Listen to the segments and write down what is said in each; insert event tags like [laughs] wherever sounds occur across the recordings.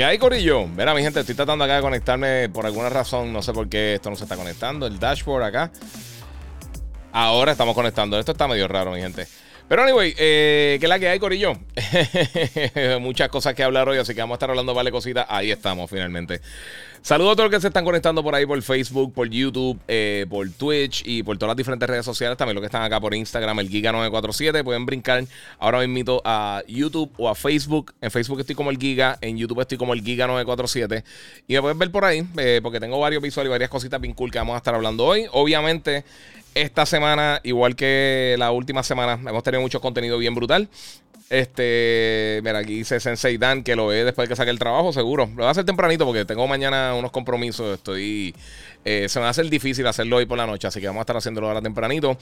¿Qué hay, Corillo? Mira, mi gente, estoy tratando acá de conectarme por alguna razón. No sé por qué esto no se está conectando. El dashboard acá. Ahora estamos conectando. Esto está medio raro, mi gente. Pero anyway, eh, ¿qué es la que hay, Corillo? [laughs] Muchas cosas que hablar hoy, así que vamos a estar hablando vale cositas. Ahí estamos, finalmente. Saludos a todos los que se están conectando por ahí por Facebook, por YouTube, eh, por Twitch y por todas las diferentes redes sociales. También los que están acá por Instagram, el Giga947. Pueden brincar ahora mismo a YouTube o a Facebook. En Facebook estoy como el Giga, en YouTube estoy como el Giga947. Y me pueden ver por ahí, eh, porque tengo varios visuales y varias cositas bien cool que vamos a estar hablando hoy. Obviamente, esta semana, igual que la última semana, hemos tenido mucho contenido bien brutal. Este, mira, aquí dice Sensei Dan que lo ve después de que saque el trabajo, seguro. Lo voy a hacer tempranito porque tengo mañana unos compromisos. Estoy. Eh, se me va a hacer difícil hacerlo hoy por la noche, así que vamos a estar haciéndolo ahora tempranito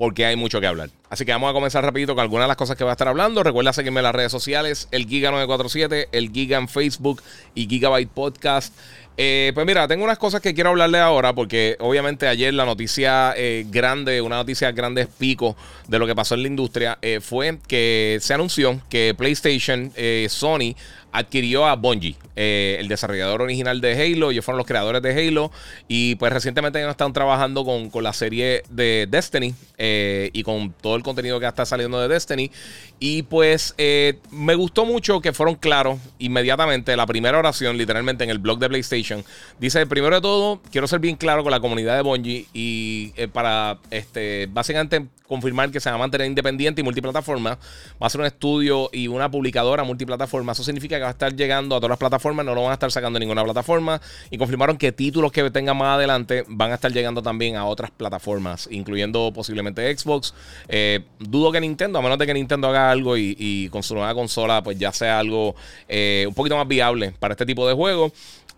porque hay mucho que hablar. Así que vamos a comenzar rapidito con algunas de las cosas que voy a estar hablando. Recuerda seguirme en las redes sociales, el Giga947, el Giga en Facebook y Gigabyte Podcast. Eh, pues mira, tengo unas cosas que quiero hablarle ahora porque obviamente ayer la noticia eh, grande, una noticia grande pico de lo que pasó en la industria eh, fue que se anunció que PlayStation, Sony adquirió a Bungie, eh, el desarrollador original de Halo. Ellos fueron los creadores de Halo. Y pues recientemente ellos están trabajando con, la serie de Destiny eh, y con todo el contenido que está saliendo de Destiny. Y pues eh, me gustó mucho que fueron claros inmediatamente. La primera oración, literalmente en el blog de PlayStation, dice: Primero de todo, quiero ser bien claro con la comunidad de Bungie y para este, básicamente confirmar que se va a mantener independiente y multiplataforma. Va a ser un estudio y una publicadora multiplataforma. Eso significa que va a estar llegando a todas las plataformas, no lo van a estar sacando ninguna plataforma. Y confirmaron que títulos que tengan más adelante van a estar llegando también a otras plataformas, incluyendo posiblemente Xbox. Eh, dudo que Nintendo, a menos de que Nintendo haga algo y, con su nueva consola, pues ya sea algo eh, un poquito más viable para este tipo de juegos.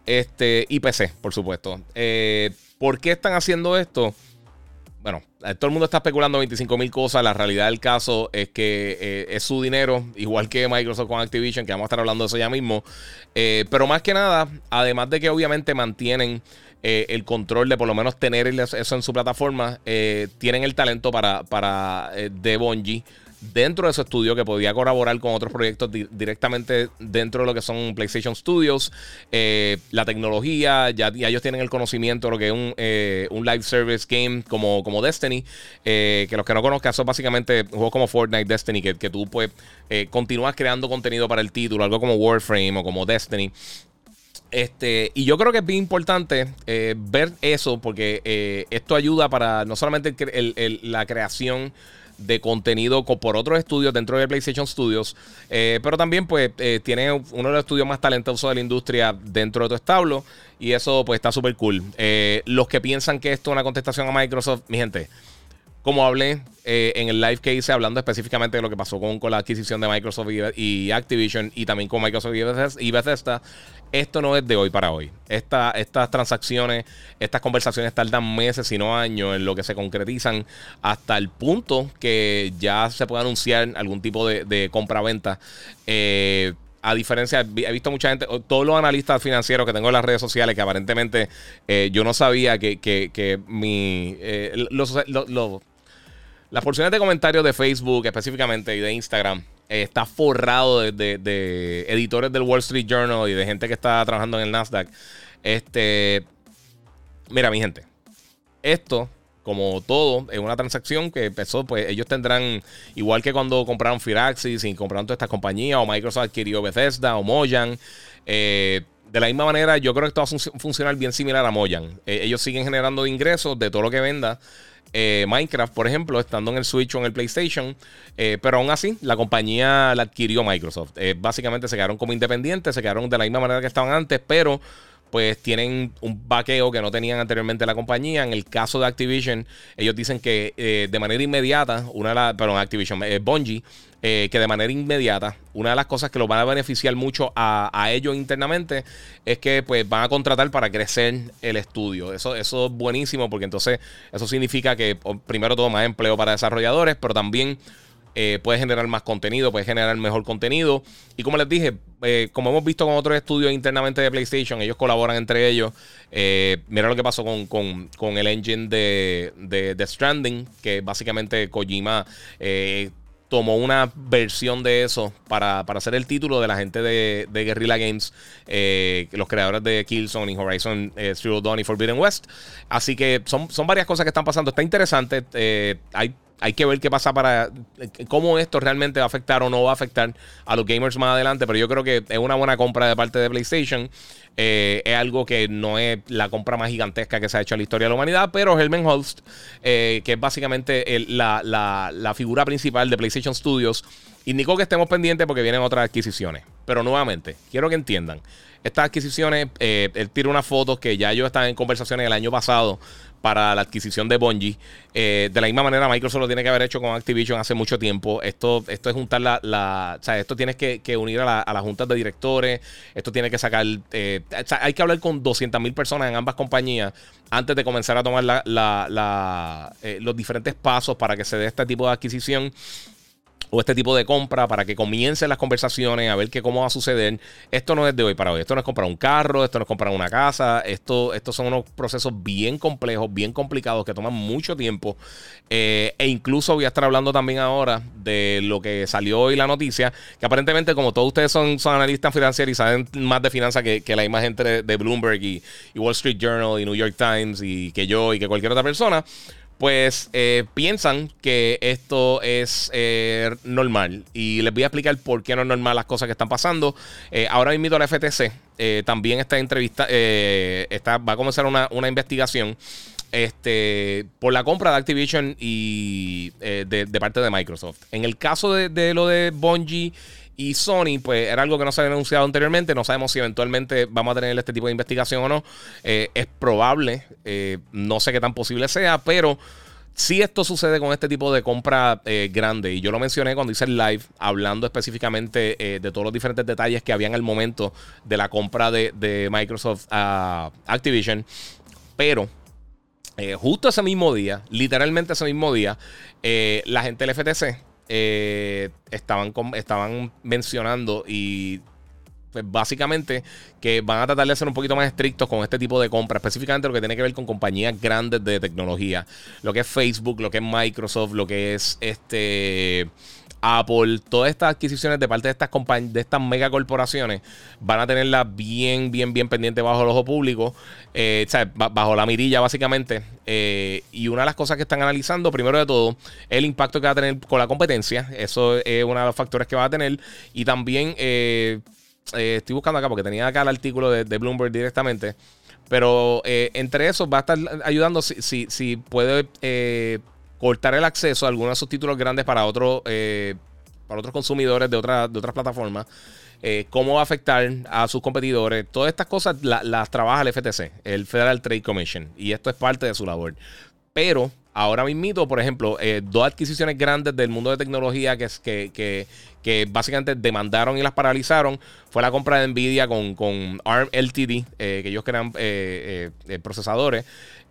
Este, y PC, por supuesto. Eh, ¿Por qué están haciendo esto? Bueno, todo el mundo está especulando 25 mil cosas. La realidad del caso es que eh, es su dinero, igual que Microsoft con Activision, que vamos a estar hablando de eso ya mismo. Eh, pero más que nada, además de que obviamente mantienen eh, el control de por lo menos tener eso en su plataforma, tienen el talento para, para Bungie dentro de su estudio que podía colaborar con otros proyectos directamente dentro de lo que son PlayStation Studios. Eh, la tecnología, ya, ellos tienen el conocimiento de lo que es un, eh, live service game como, como Destiny. Eh, que los que no conozcan son básicamente juegos como Fortnite, Destiny, que, que tú pues continúas creando contenido para el título, algo como Warframe o como Destiny. Este, y yo creo que es bien importante ver eso porque esto ayuda para no solamente la creación de contenido por otros estudios dentro de PlayStation Studios. Eh, pero también, pues, eh, tiene uno de los estudios más talentosos de la industria dentro de tu establo. Y eso, pues, está súper cool. Eh, los que piensan que esto es una contestación a Microsoft, mi gente. Como hablé en el live que hice hablando específicamente de lo que pasó con, la adquisición de Microsoft y, Activision y también con Microsoft y Bethesda, esto no es de hoy para hoy. estas transacciones, estas conversaciones tardan meses, si no años, en lo que se concretizan hasta el punto que ya se puede anunciar algún tipo de, compra-venta. Eh, a diferencia, he visto mucha gente, todos los analistas financieros que tengo en las redes sociales, que aparentemente eh, yo no sabía que, que, mi, eh, las porciones de comentarios de Facebook específicamente y de Instagram eh, está forrado de, editores del Wall Street Journal y de gente que está trabajando en el Nasdaq. Este, mira, mi gente, esto, como todo, es una transacción que empezó, pues ellos tendrán, igual que cuando compraron Firaxis y compraron todas estas compañías, o Microsoft adquirió Bethesda o Moyan. Eh, de la misma manera, yo creo que esto va a funcionar bien similar a Moyan. Eh, ellos siguen generando ingresos de todo lo que venda. Eh, Minecraft, por ejemplo, estando en el Switch o en el PlayStation. Eh, pero aún así, la compañía la adquirió Microsoft. Eh, básicamente se quedaron como independientes, se quedaron de la misma manera que estaban antes, pero pues tienen un vaqueo que no tenían anteriormente la compañía. En el caso de Activision, ellos dicen que eh, de manera inmediata, una de las, perdón, Activision, eh, Bungie, eh, que de manera inmediata, una de las cosas que los van a beneficiar mucho a, ellos internamente es que pues van a contratar para crecer el estudio. Eso, eso es buenísimo porque entonces eso significa que primero todo más empleo para desarrolladores, pero también eh, puede generar más contenido, puede generar mejor contenido. Y como les dije, eh, como hemos visto con otros estudios internamente de PlayStation, ellos colaboran entre ellos. Eh, mira lo que pasó con, el engine de, de, Stranding, que básicamente Kojima tomó una versión de eso para, hacer el título de la gente de, de Guerrilla Games, los creadores de Killzone y Horizon Zero Dawn y Forbidden West. Así que son, son varias cosas que están pasando. Está interesante. hay hay que ver qué pasa para cómo esto realmente va a afectar o no va a afectar a los gamers más adelante. Pero yo creo que es una buena compra de parte de PlayStation. Eh, es algo que no es la compra más gigantesca que se ha hecho en la historia de la humanidad. Pero Helmen Holst, eh, que es básicamente la, figura principal de PlayStation Studios, indicó que estemos pendientes porque vienen otras adquisiciones. Pero nuevamente, quiero que entiendan. Estas adquisiciones, eh, él tira unas fotos que ya yo estaba en conversaciones el año pasado para la adquisición de Bungie. Eh, de la misma manera, Microsoft lo tiene que haber hecho con Activision hace mucho tiempo. Esto, esto es juntar la, o sea, esto tienes que, unir a, la, las juntas de directores. Esto tiene que sacar. Eh, hay que hablar con 200 mil personas en ambas compañías antes de comenzar a tomar los diferentes pasos para que se dé este tipo de adquisición o este tipo de compra para que comiencen las conversaciones a ver qué cómo va a suceder. Esto no es de hoy para hoy. Esto no es comprar un carro, esto no es comprar una casa. Esto, estos son unos procesos bien complejos, bien complicados que toman mucho tiempo. Eh, e incluso voy a estar hablando también ahora de lo que salió hoy la noticia, que aparentemente como todos ustedes son, son analistas financieros y saben más de finanzas que, la misma gente de, Bloomberg y Wall Street Journal y New York Times y que yo y que cualquier otra persona pues eh, piensan que esto es eh, normal. Y les voy a explicar por qué no es normal las cosas que están pasando. Eh, ahora mismo la FTC también está entrevista, va a comenzar una, investigación este, por la compra de Activision y de, parte de Microsoft. En el caso de, de lo de Bungie y Sony, pues era algo que no se había anunciado anteriormente. No sabemos si eventualmente vamos a tener este tipo de investigación o no. Eh, es probable, eh, no sé qué tan posible sea, pero si esto sucede con este tipo de compra eh, grande, y yo lo mencioné cuando hice el live, hablando específicamente de todos los diferentes detalles que había en el momento de la compra de, Microsoft a Activision, pero justo ese mismo día, literalmente ese mismo día, la gente del FTC eh, estaban, estaban mencionando y pues básicamente que van a tratar de ser un poquito más estrictos con este tipo de compras, específicamente lo que tiene que ver con compañías grandes de tecnología, lo que es Facebook, lo que es Microsoft, lo que es este Apple, todas estas adquisiciones de parte de estas de estas megacorporaciones, van a tenerlas bien, bien, bien pendiente bajo el ojo público, eh, bajo la mirilla básicamente. Eh, y una de las cosas que están analizando, primero de todo, es el impacto que va a tener con la competencia. Eso es uno de los factores que va a tener. Y también eh, estoy buscando acá porque tenía acá el artículo de, Bloomberg directamente. Pero entre esos va a estar ayudando si, si puede cortar el acceso a algunos de esos títulos grandes para, otros eh, para otros consumidores de, otra, de otras plataformas. Eh, cómo va a afectar a sus competidores. Todas estas cosas las trabaja el FTC, el Federal Trade Commission, y esto es parte de su labor. Pero ahora mismo, por ejemplo, eh, dos adquisiciones grandes del mundo de tecnología que, que, que, básicamente demandaron y las paralizaron fue la compra de Nvidia con, con ARM LTD, que ellos crean procesadores.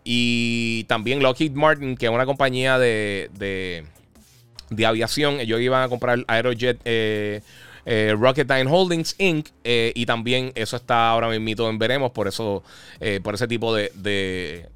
Y también Lockheed Martin, que es una compañía de, de, aviación. Ellos iban a comprar Aerojet eh, eh, Rocketdyne Holdings Inc. Eh, y también eso está ahora mismo en veremos. Por eso, por ese tipo de.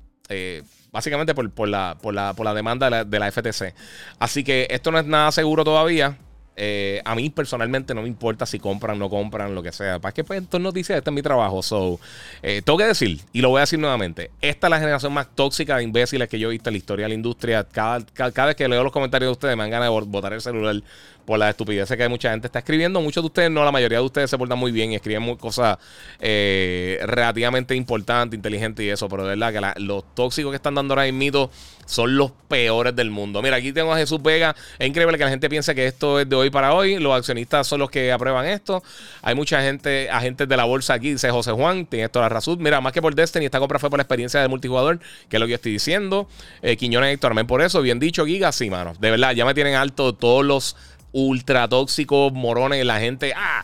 básicamente por, la, por, la, por la demanda de de la FTC. Así que esto no es nada seguro todavía. Eh, a mí personalmente no me importa si compran, no compran, lo que sea. Para que pues esto es noticia, este es mi trabajo. So, eh, tengo que decir, y lo voy a decir nuevamente, esta es la generación más tóxica de imbéciles que yo he visto en la historia de la industria. Cada, vez que leo los comentarios de ustedes me dan ganas de botar el celular por la estupidez que mucha gente está escribiendo. Muchos de ustedes, no, la mayoría de ustedes se portan muy bien y escriben cosas eh, relativamente importantes, inteligentes y eso. Pero de verdad que los tóxicos que están dando ahora mismo son los peores del mundo. Mira, aquí tengo a Jesús Vega. Es increíble que la gente piense que esto es de hoy para hoy. Los accionistas son los que aprueban esto. Hay mucha gente, agentes de la bolsa aquí, dice José Juan. Tiene toda la razón. Mira, más que por Destiny, esta compra fue por la experiencia de multijugador, que es lo que yo estoy diciendo. Eh, Quiñones Héctor, amén por eso. Bien dicho, Giga, sí, mano. De verdad, ya me tienen alto todos los ultra tóxicos, morones, la gente. ¡Ah!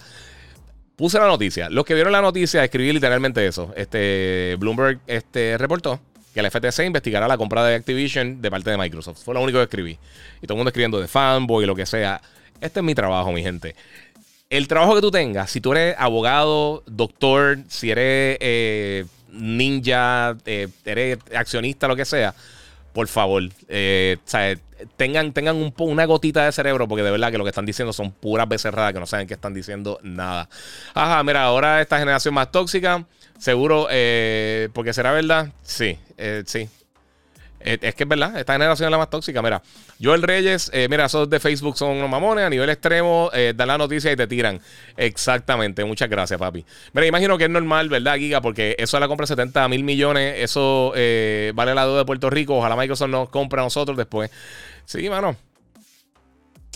Puse la noticia. Los que vieron la noticia, escribí literalmente eso. Este, Bloomberg este, reportó que el FTC investigará la compra de Activision de parte de Microsoft. Fue lo único que escribí. Y todo el mundo escribiendo de fanboy lo que sea. Este es mi trabajo, mi gente. El trabajo que tú tengas, si tú eres abogado, doctor, si eres eh, ninja, eh, eres accionista, lo que sea, por favor, eh, tengan, tengan un, una gotita de cerebro, porque de verdad que lo que están diciendo son puras becerradas que no saben que están diciendo nada. Ajá, mira, ahora esta generación más tóxica, seguro, eh, porque será verdad, sí, eh, sí, eh, es que es verdad, esta generación es la más tóxica. Mira, Joel Reyes, eh, mira, esos de Facebook son unos mamones a nivel extremo, dan la noticia y te tiran. Exactamente, muchas gracias, papi. Mira, imagino que es normal, ¿verdad, Giga? Porque eso la compra de 70 mil millones, eso vale la deuda de Puerto Rico. Ojalá Microsoft nos compre a nosotros después. Sí, mano.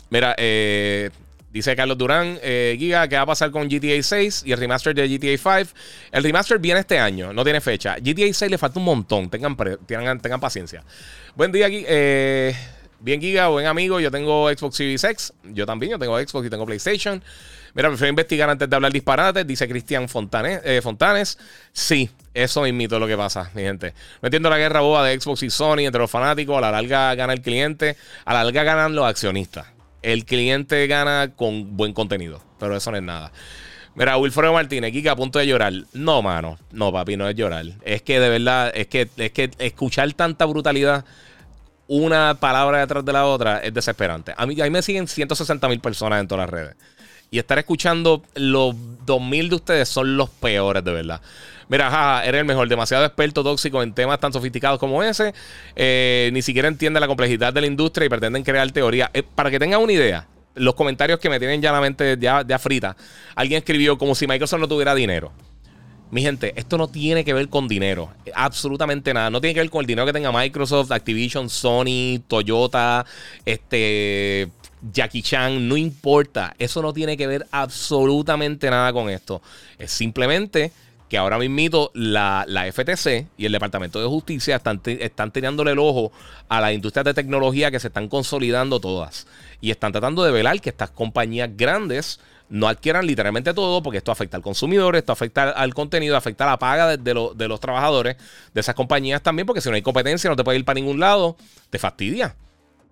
Mira, eh, Dice Carlos Durán, eh, Giga, ¿qué va a pasar con GTA 6 y el remaster de GTA 5? El remaster viene este año, no tiene fecha. GTA 6 le falta un montón, tengan, tengan, tengan paciencia. Buen día, eh, bien Giga, buen amigo, yo tengo Xbox Series X, yo también, yo tengo Xbox y tengo PlayStation. Mira, prefiero investigar antes de hablar disparates, dice Cristian Fontanes, eh, Fontanes. Sí, eso mismito es lo que pasa, mi gente. No entiendo la guerra boba de Xbox y Sony entre los fanáticos, a la larga gana el cliente, a la larga ganan los accionistas el cliente gana con buen contenido. Pero eso no es nada. Mira, Wilfredo Martínez, Kika a punto de llorar. No, mano. No, papi, no es llorar. Es que de verdad, es que, es que escuchar tanta brutalidad, una palabra detrás de la otra, es desesperante. A mí, a mí me siguen 160 mil personas en todas las redes. Y estar escuchando los 2000 de ustedes son los peores, de verdad. Mira, jaja, eres el mejor, demasiado experto tóxico en temas tan sofisticados como ese. Eh, ni siquiera entiende la complejidad de la industria y pretenden crear teoría. Eh, para que tengan una idea, los comentarios que me tienen ya la mente ya, ya frita, alguien escribió como si Microsoft no tuviera dinero. Mi gente, esto no tiene que ver con dinero. Absolutamente nada. No tiene que ver con el dinero que tenga Microsoft, Activision, Sony, Toyota, este. Jackie Chan, no importa. Eso no tiene que ver absolutamente nada con esto. Es simplemente que ahora mismo la, la, FTC y el Departamento de Justicia están, están tirándole el ojo a las industrias de tecnología que se están consolidando todas. Y están tratando de velar que estas compañías grandes no adquieran literalmente todo, porque esto afecta al consumidor, esto afecta al contenido, afecta a la paga de, los trabajadores de esas compañías también, porque si no hay competencia, no te puedes ir para ningún lado, te fastidia.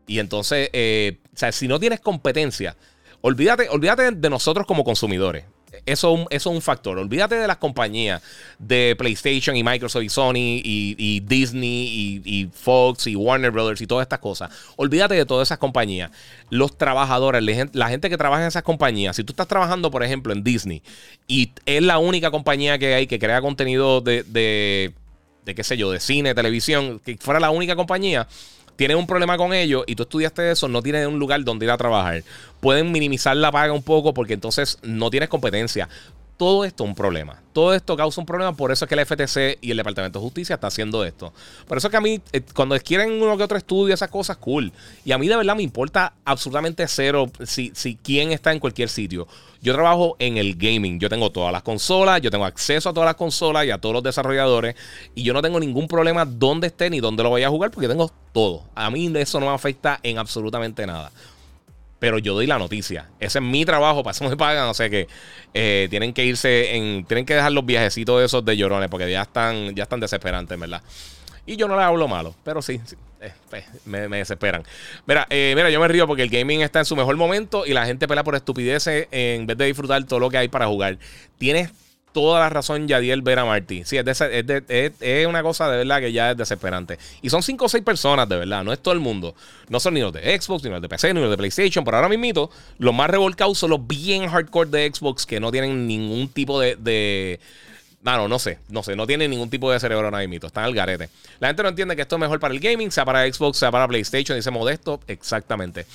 Y entonces, eh, o sea, si no tienes competencia, olvídate, olvídate de nosotros como consumidores. Eso, es un factor. Olvídate de las compañías de PlayStation y Microsoft y Sony y, Disney y, Fox y Warner Brothers y todas estas cosas. Olvídate de todas esas compañías. Los trabajadores, la gente que trabaja en esas compañías. Si tú estás trabajando, por ejemplo, en Disney y es la única compañía que hay que crea contenido de, de qué sé yo, de cine, televisión, que fuera la única compañía tienes un problema con ellos y tú estudiaste eso, no tienes un lugar donde ir a trabajar. Pueden minimizar la paga un poco porque entonces no tienes competencia. Todo esto es un problema. Todo esto causa un problema. Por eso es que el FTC y el Departamento de Justicia está haciendo esto. Por eso es que a mí, eh, cuando quieren uno que otro estudio, esas cosas, cool. Y a mí de verdad me importa absolutamente cero si, si quién está en cualquier sitio. Yo trabajo en el gaming. Yo tengo todas las consolas, yo tengo acceso a todas las consolas y a todos los desarrolladores. Y yo no tengo ningún problema dónde esté ni dónde lo voy a jugar porque tengo todo. A mí eso no me afecta en absolutamente nada pero yo doy la noticia. Ese es mi trabajo, para eso me pagan. O sea que eh, tienen que irse en. Tienen que dejar los viajecitos esos de llorones, porque ya están, ya están desesperantes, ¿verdad? Y yo no les hablo malo, pero sí, eh, pues, me, desesperan. Mira, eh, mira, yo me río porque el gaming está en su mejor momento y la gente pelea por estupideces en vez de disfrutar todo lo que hay para jugar. Tienes toda la razón Yadiel Vera Martí. Sí, es, es, una cosa de verdad que ya es desesperante. Y son cinco o seis personas, de verdad, no es todo el mundo. No son ni los de Xbox, ni los de PC, ni los de PlayStation. Pero ahora mismo, los más revolcados son los bien hardcore de Xbox que no tienen ningún tipo de... de no, no, sé, no sé, no tienen ningún tipo de cerebro ahora mismo, están al garete. La gente no entiende que esto es mejor para el gaming, sea para Xbox, sea para PlayStation, dice Modesto, exactamente.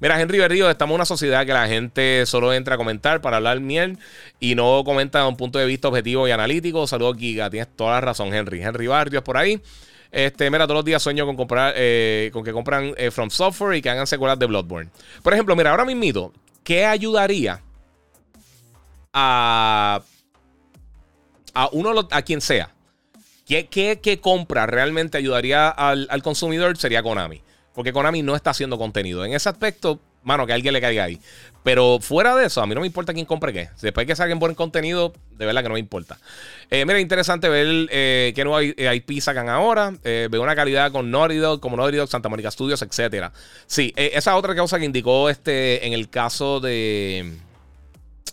Mira, Henry Berrío, estamos en una sociedad que la gente solo entra a comentar para hablar miel y no comenta de un punto de vista objetivo y analítico. Saludos, Giga. Tienes toda la razón, Henry. Henry Barrios por ahí. Este, mira, todos los días sueño con comprar, eh, con que compran eh, From Software y que hagan secuelas de Bloodborne. Por ejemplo, mira, ahora mismo, ¿qué ayudaría a, a uno, a quien sea? ¿Qué, qué, compra realmente ayudaría al, al consumidor? Sería Konami. Porque Konami no está haciendo contenido. En ese aspecto, mano, que alguien le caiga ahí. Pero fuera de eso, a mí no me importa quién compre qué. Después que salgan buen contenido, de verdad que no me importa. Eh, mira, interesante ver eh, qué nuevo IP sacan ahora. Eh, veo una calidad con Naughty como Naughty Dog, Santa Mónica Studios, etc. Sí, eh, esa otra cosa que indicó este en el caso de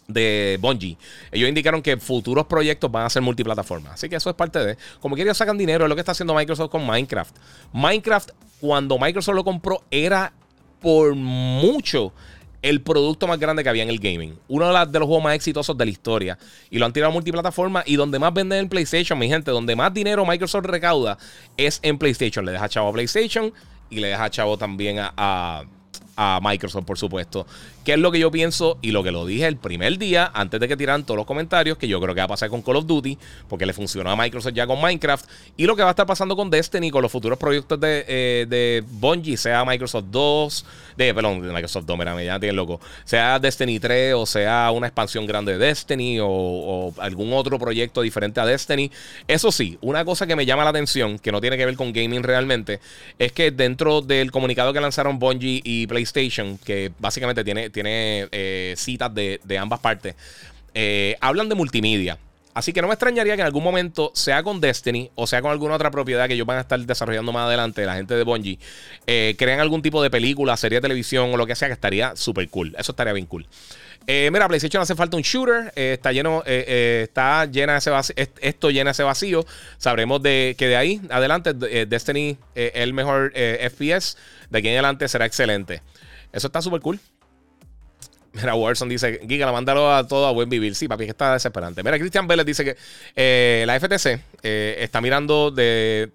de Bungie. Ellos indicaron que futuros proyectos van a ser multiplataforma. Así que eso es parte de. Como que ellos sacan dinero, es lo que está haciendo Microsoft con Minecraft. Minecraft, cuando Microsoft lo compró, era por mucho el producto más grande que había en el gaming. Uno de, los juegos más exitosos de la historia. Y lo han tirado a multiplataforma. Y donde más venden en PlayStation, mi gente, donde más dinero Microsoft recauda es en PlayStation. Le deja chavo a PlayStation y le deja chavo también a Microsoft, por supuesto. ¿Qué es lo que yo pienso? Y lo que lo dije el primer día, antes de que tiraran todos los comentarios, que yo creo que va a pasar con Call of Duty, porque le funcionó a Microsoft ya con Minecraft, y lo que va a estar pasando con Destiny, con los futuros proyectos de, eh, de Bungie, sea Microsoft 2, de, perdón, de Microsoft 2, mira, ya tiene loco, sea Destiny 3, o sea una expansión grande de Destiny, o, o algún otro proyecto diferente a Destiny. Eso sí, una cosa que me llama la atención, que no tiene que ver con gaming realmente, es que dentro del comunicado que lanzaron Bungie y PlayStation, que básicamente tiene tiene eh, citas de, ambas partes. Eh, hablan de multimedia. Así que no me extrañaría que en algún momento, sea con Destiny o sea con alguna otra propiedad que ellos van a estar desarrollando más adelante, la gente de Bungie, eh, crean algún tipo de película, serie de televisión o lo que sea, que estaría súper cool. Eso estaría bien cool. mira, PlayStation hace falta un shooter. está lleno, está llena ese vacío, esto llena ese vacío. Sabremos de que de ahí adelante Destiny es el mejor FPS. De aquí en adelante será excelente. Eso está súper cool. Mira, Warzone dice, Giga, mándalo a todo a buen vivir. Sí, papi, que está desesperante. Mira, Christian Vélez dice que eh, la FTC eh, está mirando de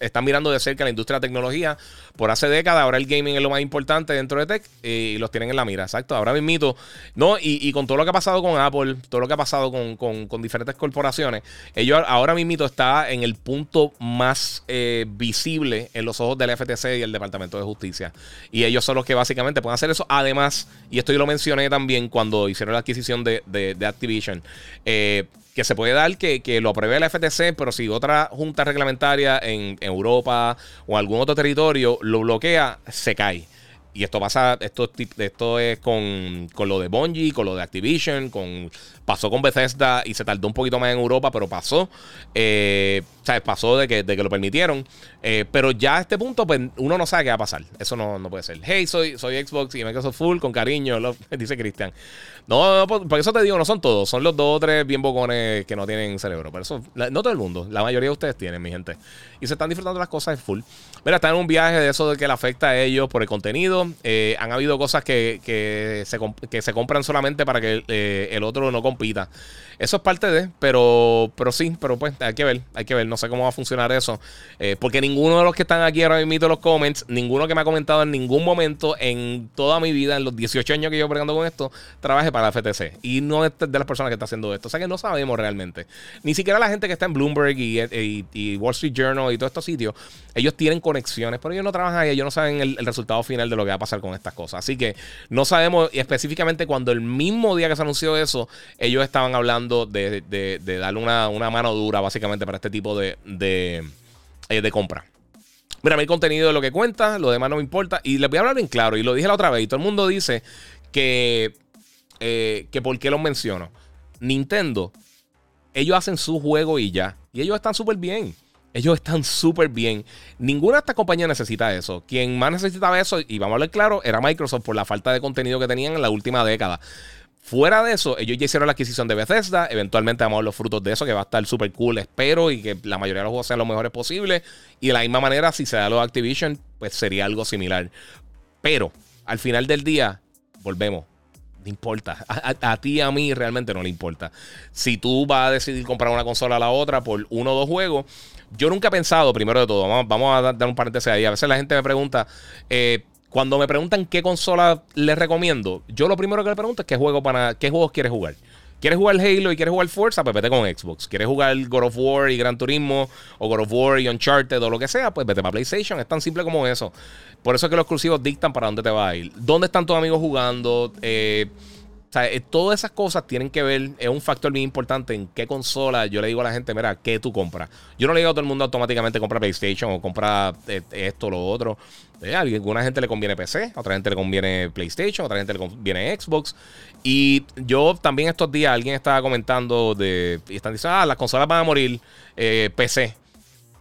está mirando de cerca la industria de la tecnología por hace décadas. Ahora el gaming es lo más importante dentro de tech y los tienen en la mira. Exacto. Ahora mismito, ¿no? Y, con todo lo que ha pasado con Apple, todo lo que ha pasado con, diferentes corporaciones, ellos ahora mismito está en el punto más eh, visible en los ojos del FTC y el Departamento de Justicia. Y ellos son los que básicamente pueden hacer eso. Además, y esto yo lo mencioné también cuando hicieron la adquisición de, de, Activision. Eh, que se puede dar que, que, lo apruebe la FTC, pero si otra junta reglamentaria en, Europa o algún otro territorio lo bloquea, se cae. Y esto pasa, esto, esto es con, con, lo de Bungie, con lo de Activision, con pasó con Bethesda y se tardó un poquito más en Europa, pero pasó. Eh, ¿sabes? Pasó de que, de que lo permitieron. Eh, pero ya a este punto, pues uno no sabe qué va a pasar. Eso no, no puede ser. Hey, soy, soy Xbox y Microsoft Full, con cariño, [laughs] dice Cristian. No, por, eso te digo, no son todos. Son los dos o tres bien bocones que no tienen cerebro. Pero eso, no todo el mundo. La mayoría de ustedes tienen, mi gente. Y se están disfrutando las cosas full. Mira, están en un viaje de eso de que le afecta a ellos por el contenido. Eh, han habido cosas que, que, se, que se compran solamente para que el otro no compita. Eso es parte de, pero, pero sí, pero pues hay que ver, hay que ver, no sé cómo va a funcionar eso. Eh, porque ninguno de los que están aquí ahora mismo los comments, ninguno que me ha comentado en ningún momento en toda mi vida, en los 18 años que yo pregando con esto, trabaje para la FTC. Y no es de las personas que está haciendo esto. O sea que no sabemos realmente. Ni siquiera la gente que está en Bloomberg y, Wall Street Journal y todos estos sitios, ellos tienen conexiones, pero ellos no trabajan ahí, ellos no saben el, resultado final de lo que va a pasar con estas cosas. Así que no sabemos, y específicamente cuando el mismo día que se anunció eso, ellos estaban hablando de, darle una, mano dura básicamente para este tipo de, de, eh, compra. Mira, mi contenido es lo que cuenta, lo demás no me importa. Y les voy a hablar en claro, y lo dije la otra vez, y todo el mundo dice que, eh, que por qué los menciono. Nintendo, ellos hacen su juego y ya. Y ellos están súper bien. Ellos están súper bien. Ninguna de estas compañías necesita eso. Quien más necesitaba eso, y vamos a hablar claro, era Microsoft por la falta de contenido que tenían en la última década. Fuera de eso, ellos ya hicieron la adquisición de Bethesda. Eventualmente vamos a ver los frutos de eso, que va a estar súper cool, espero, y que la mayoría de los juegos sean los mejores posibles. Y de la misma manera, si se da lo de Activision, pues sería algo similar. Pero, al final del día, volvemos. No importa. A, ti y a mí realmente no le importa. Si tú vas a decidir comprar una consola a la otra por uno o dos juegos, yo nunca he pensado, primero de todo, vamos, vamos a dar, un paréntesis ahí. A veces la gente me pregunta, eh, cuando me preguntan qué consola les recomiendo, yo lo primero que le pregunto es qué juego para qué juegos quieres jugar. ¿Quieres jugar Halo y quieres jugar Forza? Pues vete con Xbox. ¿Quieres jugar God of War y Gran Turismo o God of War y Uncharted o lo que sea? Pues vete para PlayStation. Es tan simple como eso. Por eso es que los exclusivos dictan para dónde te va a ir. ¿Dónde están tus amigos jugando? Eh, o sea, eh, todas esas cosas tienen que ver, es un factor muy importante en qué consola yo le digo a la gente, mira, ¿qué tú compras? Yo no le digo a todo el mundo automáticamente compra PlayStation o compra eh, esto o lo otro. Eh, a alguna gente le conviene PC, a otra gente le conviene PlayStation, a otra gente le conviene Xbox. Y yo también estos días alguien estaba comentando de, y están diciendo, ah, las consolas van a morir, PC.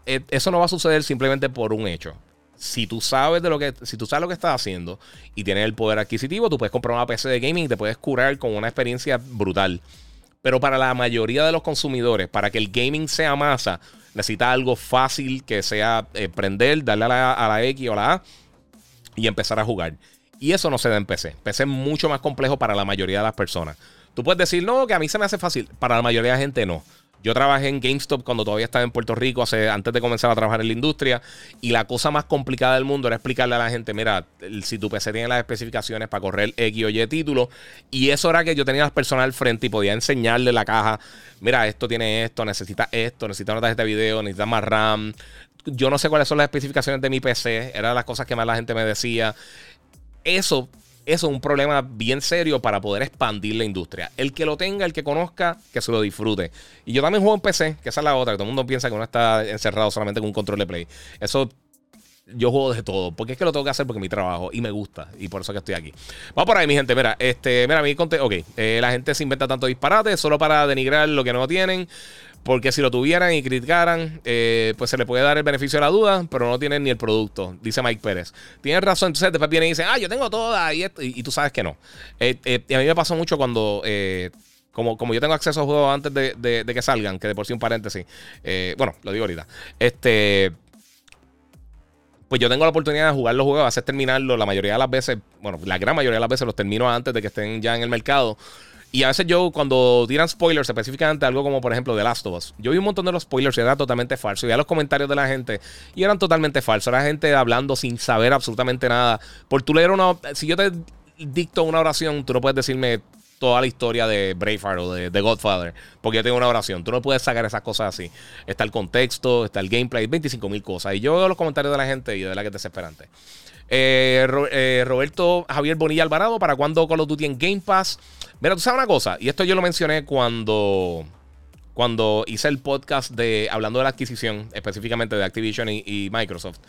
eso no va a suceder simplemente por un hecho si tú sabes de lo que si tú sabes lo que estás haciendo y tienes el poder adquisitivo, tú puedes comprar una PC de gaming y te puedes curar con una experiencia brutal. Pero para la mayoría de los consumidores, para que el gaming sea masa, necesita algo fácil que sea eh, prender, darle a la, a la X o a la A y empezar a jugar. Y eso no se da en PC. PC es mucho más complejo para la mayoría de las personas. Tú puedes decir, no, que a mí se me hace fácil. Para la mayoría de la gente no. Yo trabajé en GameStop cuando todavía estaba en Puerto Rico, hace, antes de comenzar a trabajar en la industria. Y la cosa más complicada del mundo era explicarle a la gente: mira, si tu PC tiene las especificaciones para correr X o Y título. Y eso era que yo tenía las personas al frente y podía enseñarle la caja: mira, esto tiene esto, necesita esto, necesita una tarjeta de video, necesita más RAM. Yo no sé cuáles son las especificaciones de mi PC. Eran las cosas que más la gente me decía. Eso eso es un problema bien serio para poder expandir la industria. El que lo tenga, el que conozca, que se lo disfrute. Y yo también juego en PC, que esa es la otra, que todo el mundo piensa que uno está encerrado solamente con un control de play. Eso yo juego de todo, porque es que lo tengo que hacer porque es mi trabajo y me gusta y por eso que estoy aquí. Vamos por ahí, mi gente. Mira, este, mira, mi conte, ok, eh, la gente se inventa tanto disparate solo para denigrar lo que no tienen. Porque si lo tuvieran y criticaran, eh, pues se le puede dar el beneficio de la duda, pero no tienen ni el producto, dice Mike Pérez. Tienes razón, entonces después vienen y dicen, ah, yo tengo toda y, y, tú sabes que no. Eh, eh, y a mí me pasó mucho cuando, como, como yo tengo acceso a juegos antes de, que salgan, que de por sí un paréntesis, bueno, lo digo ahorita, este pues yo tengo la oportunidad de jugar los juegos, hacer terminarlo la mayoría de las veces, bueno, la gran mayoría de las veces los termino antes de que estén ya en el mercado. Y a veces yo, cuando tiran spoilers, específicamente algo como, por ejemplo, The Last of Us, yo vi un montón de los spoilers y era totalmente falso. Y los comentarios de la gente y eran totalmente falsos. Era gente hablando sin saber absolutamente nada. Por tú leer una. Si yo te dicto una oración, tú no puedes decirme toda la historia de Braveheart o de, The Godfather, porque yo tengo una oración. Tú no puedes sacar esas cosas así. Está el contexto, está el gameplay, 25 mil cosas. Y yo veo los comentarios de la gente y de verdad que es desesperante. Eh, eh, Roberto Javier Bonilla Alvarado, ¿para cuándo Call of Duty en Game Pass? Mira, tú sabes una cosa, y esto yo lo mencioné cuando, cuando hice el podcast de hablando de la adquisición, específicamente de Activision y Microsoft.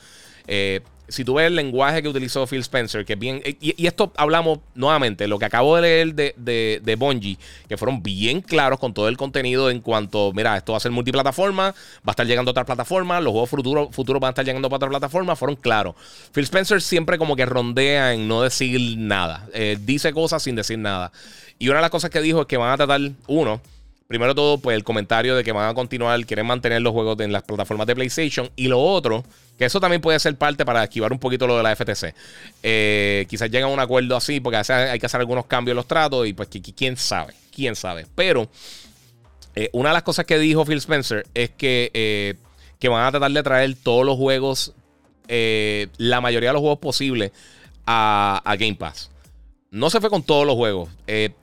Eh, si tú ves el lenguaje que utilizó Phil Spencer, que bien. Y, esto hablamos nuevamente, lo que acabo de leer de, de, de, Bungie, que fueron bien claros con todo el contenido en cuanto, mira, esto va a ser multiplataforma, va a estar llegando a otras plataformas, los juegos futuros, futuros van a estar llegando a otras plataformas, fueron claros. Phil Spencer siempre como que rondea en no decir nada, eh, dice cosas sin decir nada. Y una de las cosas que dijo es que van a tratar, uno, primero todo, pues el comentario de que van a continuar, quieren mantener los juegos en las plataformas de PlayStation. Y lo otro, que eso también puede ser parte para esquivar un poquito lo de la FTC. Eh, quizás lleguen a un acuerdo así, porque hay que hacer algunos cambios en los tratos y pues quién sabe, quién sabe. Pero eh, una de las cosas que dijo Phil Spencer es que, eh, que van a tratar de traer todos los juegos, la mayoría de los juegos posibles a, a Game Pass. No se fue con todos los juegos.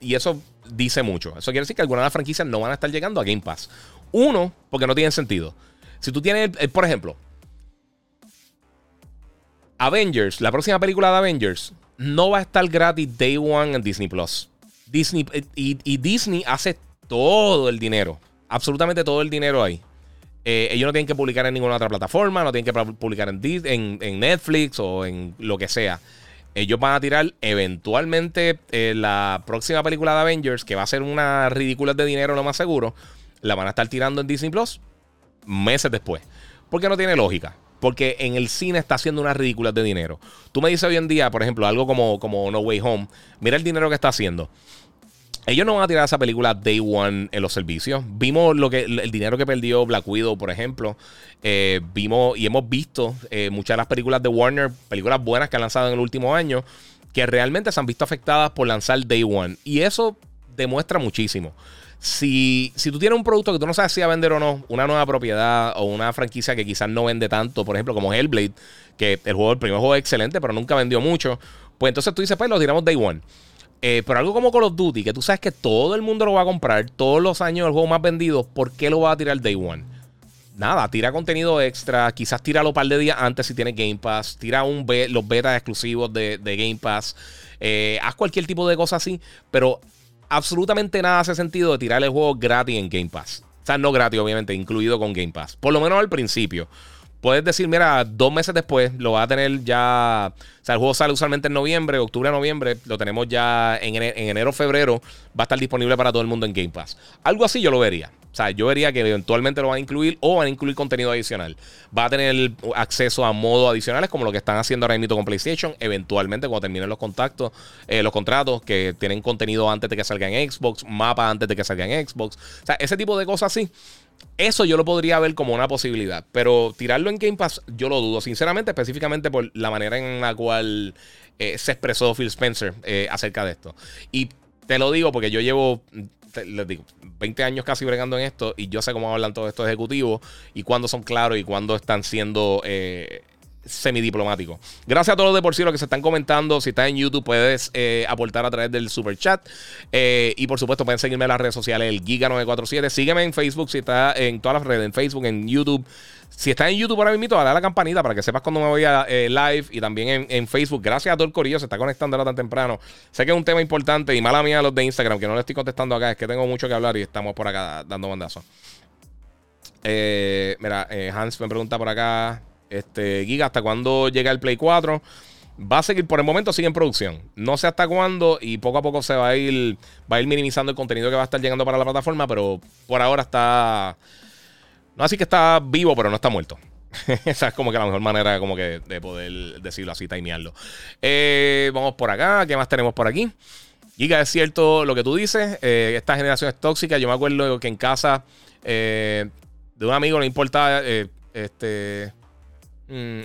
y eso dice mucho. Eso quiere decir que algunas de las franquicias no van a estar llegando a Game Pass. Uno, porque no tienen sentido. Si tú tienes, eh, por ejemplo, Avengers, la próxima película de Avengers, no va a estar gratis Day One en Disney Plus. Disney eh, y, Disney hace todo el dinero, absolutamente todo el dinero ahí. Eh, ellos no tienen que publicar en ninguna otra plataforma, no tienen que publicar en, en Netflix o en lo que sea ellos van a tirar eventualmente eh, la próxima película de Avengers, que va a ser una ridícula de dinero, lo más seguro, la van a estar tirando en Disney Plus meses después. Porque no tiene lógica. Porque en el cine está haciendo una ridícula de dinero. Tú me dices hoy en día, por ejemplo, algo como, como No Way Home. Mira el dinero que está haciendo. Ellos no van a tirar esa película Day One en los servicios. Vimos lo que el dinero que perdió Black Widow, por ejemplo. Eh, vimos y hemos visto eh, muchas de las películas de Warner, películas buenas que han lanzado en el último año, que realmente se han visto afectadas por lanzar Day One. Y eso demuestra muchísimo. Si, si tú tienes un producto que tú no sabes si va a vender o no, una nueva propiedad o una franquicia que quizás no vende tanto, por ejemplo, como Hellblade, que el juego, el primer juego es excelente, pero nunca vendió mucho, pues entonces tú dices, pues lo tiramos Day One. Eh, pero algo como Call of Duty, que tú sabes que todo el mundo lo va a comprar, todos los años el juego más vendido, ¿por qué lo va a tirar Day One? Nada, tira contenido extra, quizás tíralo un par de días antes si tienes Game Pass, tira un los betas exclusivos de, Game Pass, eh, haz cualquier tipo de cosa así, pero absolutamente nada hace sentido de tirar el juego gratis en Game Pass. O sea, no gratis, obviamente, incluido con Game Pass. Por lo menos al principio. Puedes decir, mira, dos meses después lo va a tener ya. O sea, el juego sale usualmente en noviembre, octubre, noviembre. Lo tenemos ya en enero, febrero. Va a estar disponible para todo el mundo en Game Pass. Algo así yo lo vería. O sea, yo vería que eventualmente lo van a incluir o van a incluir contenido adicional. Va a tener acceso a modos adicionales como lo que están haciendo ahora mismo con PlayStation. Eventualmente, cuando terminen los contactos, eh, los contratos que tienen contenido antes de que salga en Xbox, mapa antes de que salga en Xbox. O sea, ese tipo de cosas así eso yo lo podría ver como una posibilidad, pero tirarlo en Game Pass yo lo dudo, sinceramente, específicamente por la manera en la cual eh, se expresó Phil Spencer eh, acerca de esto. Y te lo digo porque yo llevo, les digo, 20 años casi bregando en esto y yo sé cómo hablan todos estos ejecutivos y cuándo son claros y cuándo están siendo eh, semidiplomático. Gracias a todos los de por sí los que se están comentando. Si estás en YouTube, puedes eh, aportar a través del super chat. Eh, y por supuesto, pueden seguirme en las redes sociales, el Giga947. Sígueme en Facebook si está en todas las redes, en Facebook, en YouTube. Si estás en YouTube ahora mismo, dale a la campanita para que sepas cuando me voy a eh, live y también en, Facebook. Gracias a todo el corillo, se está conectando ahora tan temprano. Sé que es un tema importante y mala mía los de Instagram, que no le estoy contestando acá, es que tengo mucho que hablar y estamos por acá dando bandazos. mira, Hans me pregunta por acá. Este, Giga, ¿hasta cuándo llega el Play 4? Va a seguir, por el momento sigue en producción. No sé hasta cuándo y poco a poco se va a ir, va a ir minimizando el contenido que va a estar llegando para la plataforma, pero por ahora está... No así que está vivo, pero no está muerto. [laughs] Esa es como que la mejor manera de poder decirlo así, timearlo. Eh, vamos por acá. ¿Qué más tenemos por aquí? Giga, es cierto lo que tú dices. Eh, esta generación es tóxica. Yo me acuerdo que en casa eh, de un amigo no importaba. este Mm,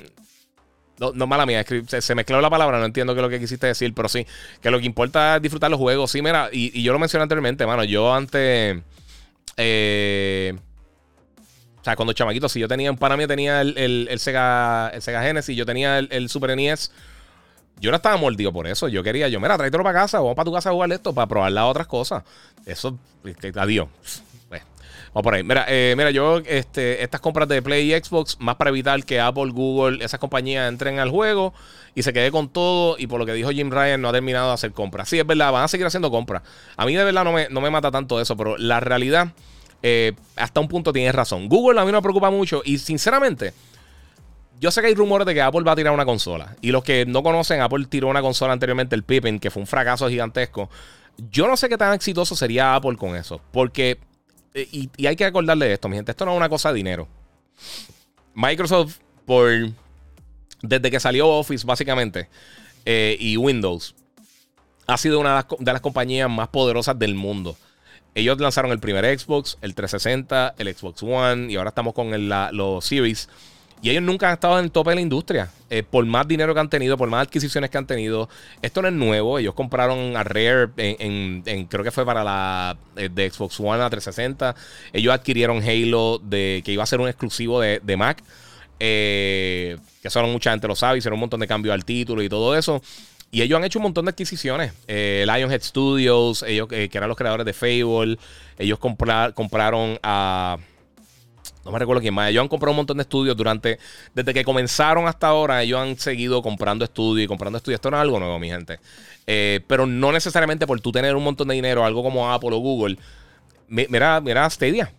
no, no, mala mía, se, mezcló la palabra, no entiendo qué es lo que quisiste decir, pero sí, que lo que importa es disfrutar los juegos. Sí, mira, y, yo lo mencioné anteriormente, mano, yo antes... Eh, o sea, cuando chamaquito, si yo tenía, un pana mío tenía el, Sega, el Sega Genesis, yo tenía el, Super NES, yo no estaba mordido por eso. Yo quería, yo, mira, tráetelo para casa, vamos para tu casa a jugar esto, para probar las otras cosas. Eso, adiós. Vamos por ahí. Mira, eh, mira yo, este, estas compras de Play y Xbox, más para evitar que Apple, Google, esas compañías entren al juego y se quede con todo. Y por lo que dijo Jim Ryan, no ha terminado de hacer compras. Sí, es verdad, van a seguir haciendo compras. A mí de verdad no me, no me mata tanto eso, pero la realidad, eh, hasta un punto tienes razón. Google a mí no me preocupa mucho y sinceramente. Yo sé que hay rumores de que Apple va a tirar una consola. Y los que no conocen, Apple tiró una consola anteriormente, el Pippin, que fue un fracaso gigantesco. Yo no sé qué tan exitoso sería Apple con eso. Porque eh, y, hay que acordarle de esto, mi gente. Esto no es una cosa de dinero. Microsoft, por. Desde que salió Office, básicamente, eh, y Windows, ha sido una de las, compañías más poderosas del mundo. Ellos lanzaron el primer Xbox, el 360, el Xbox One, y ahora estamos con los Series. Y ellos nunca han estado en el tope de la industria. Eh, por más dinero que han tenido, por más adquisiciones que han tenido. Esto no es nuevo. Ellos compraron a Rare en, creo que fue para la eh, de Xbox One a 360. Ellos adquirieron Halo de que iba a ser un exclusivo de, Mac. Eh, que eso mucha gente lo sabe. Hicieron un montón de cambios al título y todo eso. Y ellos han hecho un montón de adquisiciones. Lionhead Studios, ellos que eran los creadores de Fable. Ellos compraron a no me recuerdo quién más. Ellos han comprado un montón de estudios durante. Desde que comenzaron hasta ahora, ellos han seguido comprando estudios y comprando estudios. Esto no es algo nuevo, mi gente. Eh, pero no necesariamente por tú tener un montón de dinero, algo como Apple o Google. Mira, mira Stadia.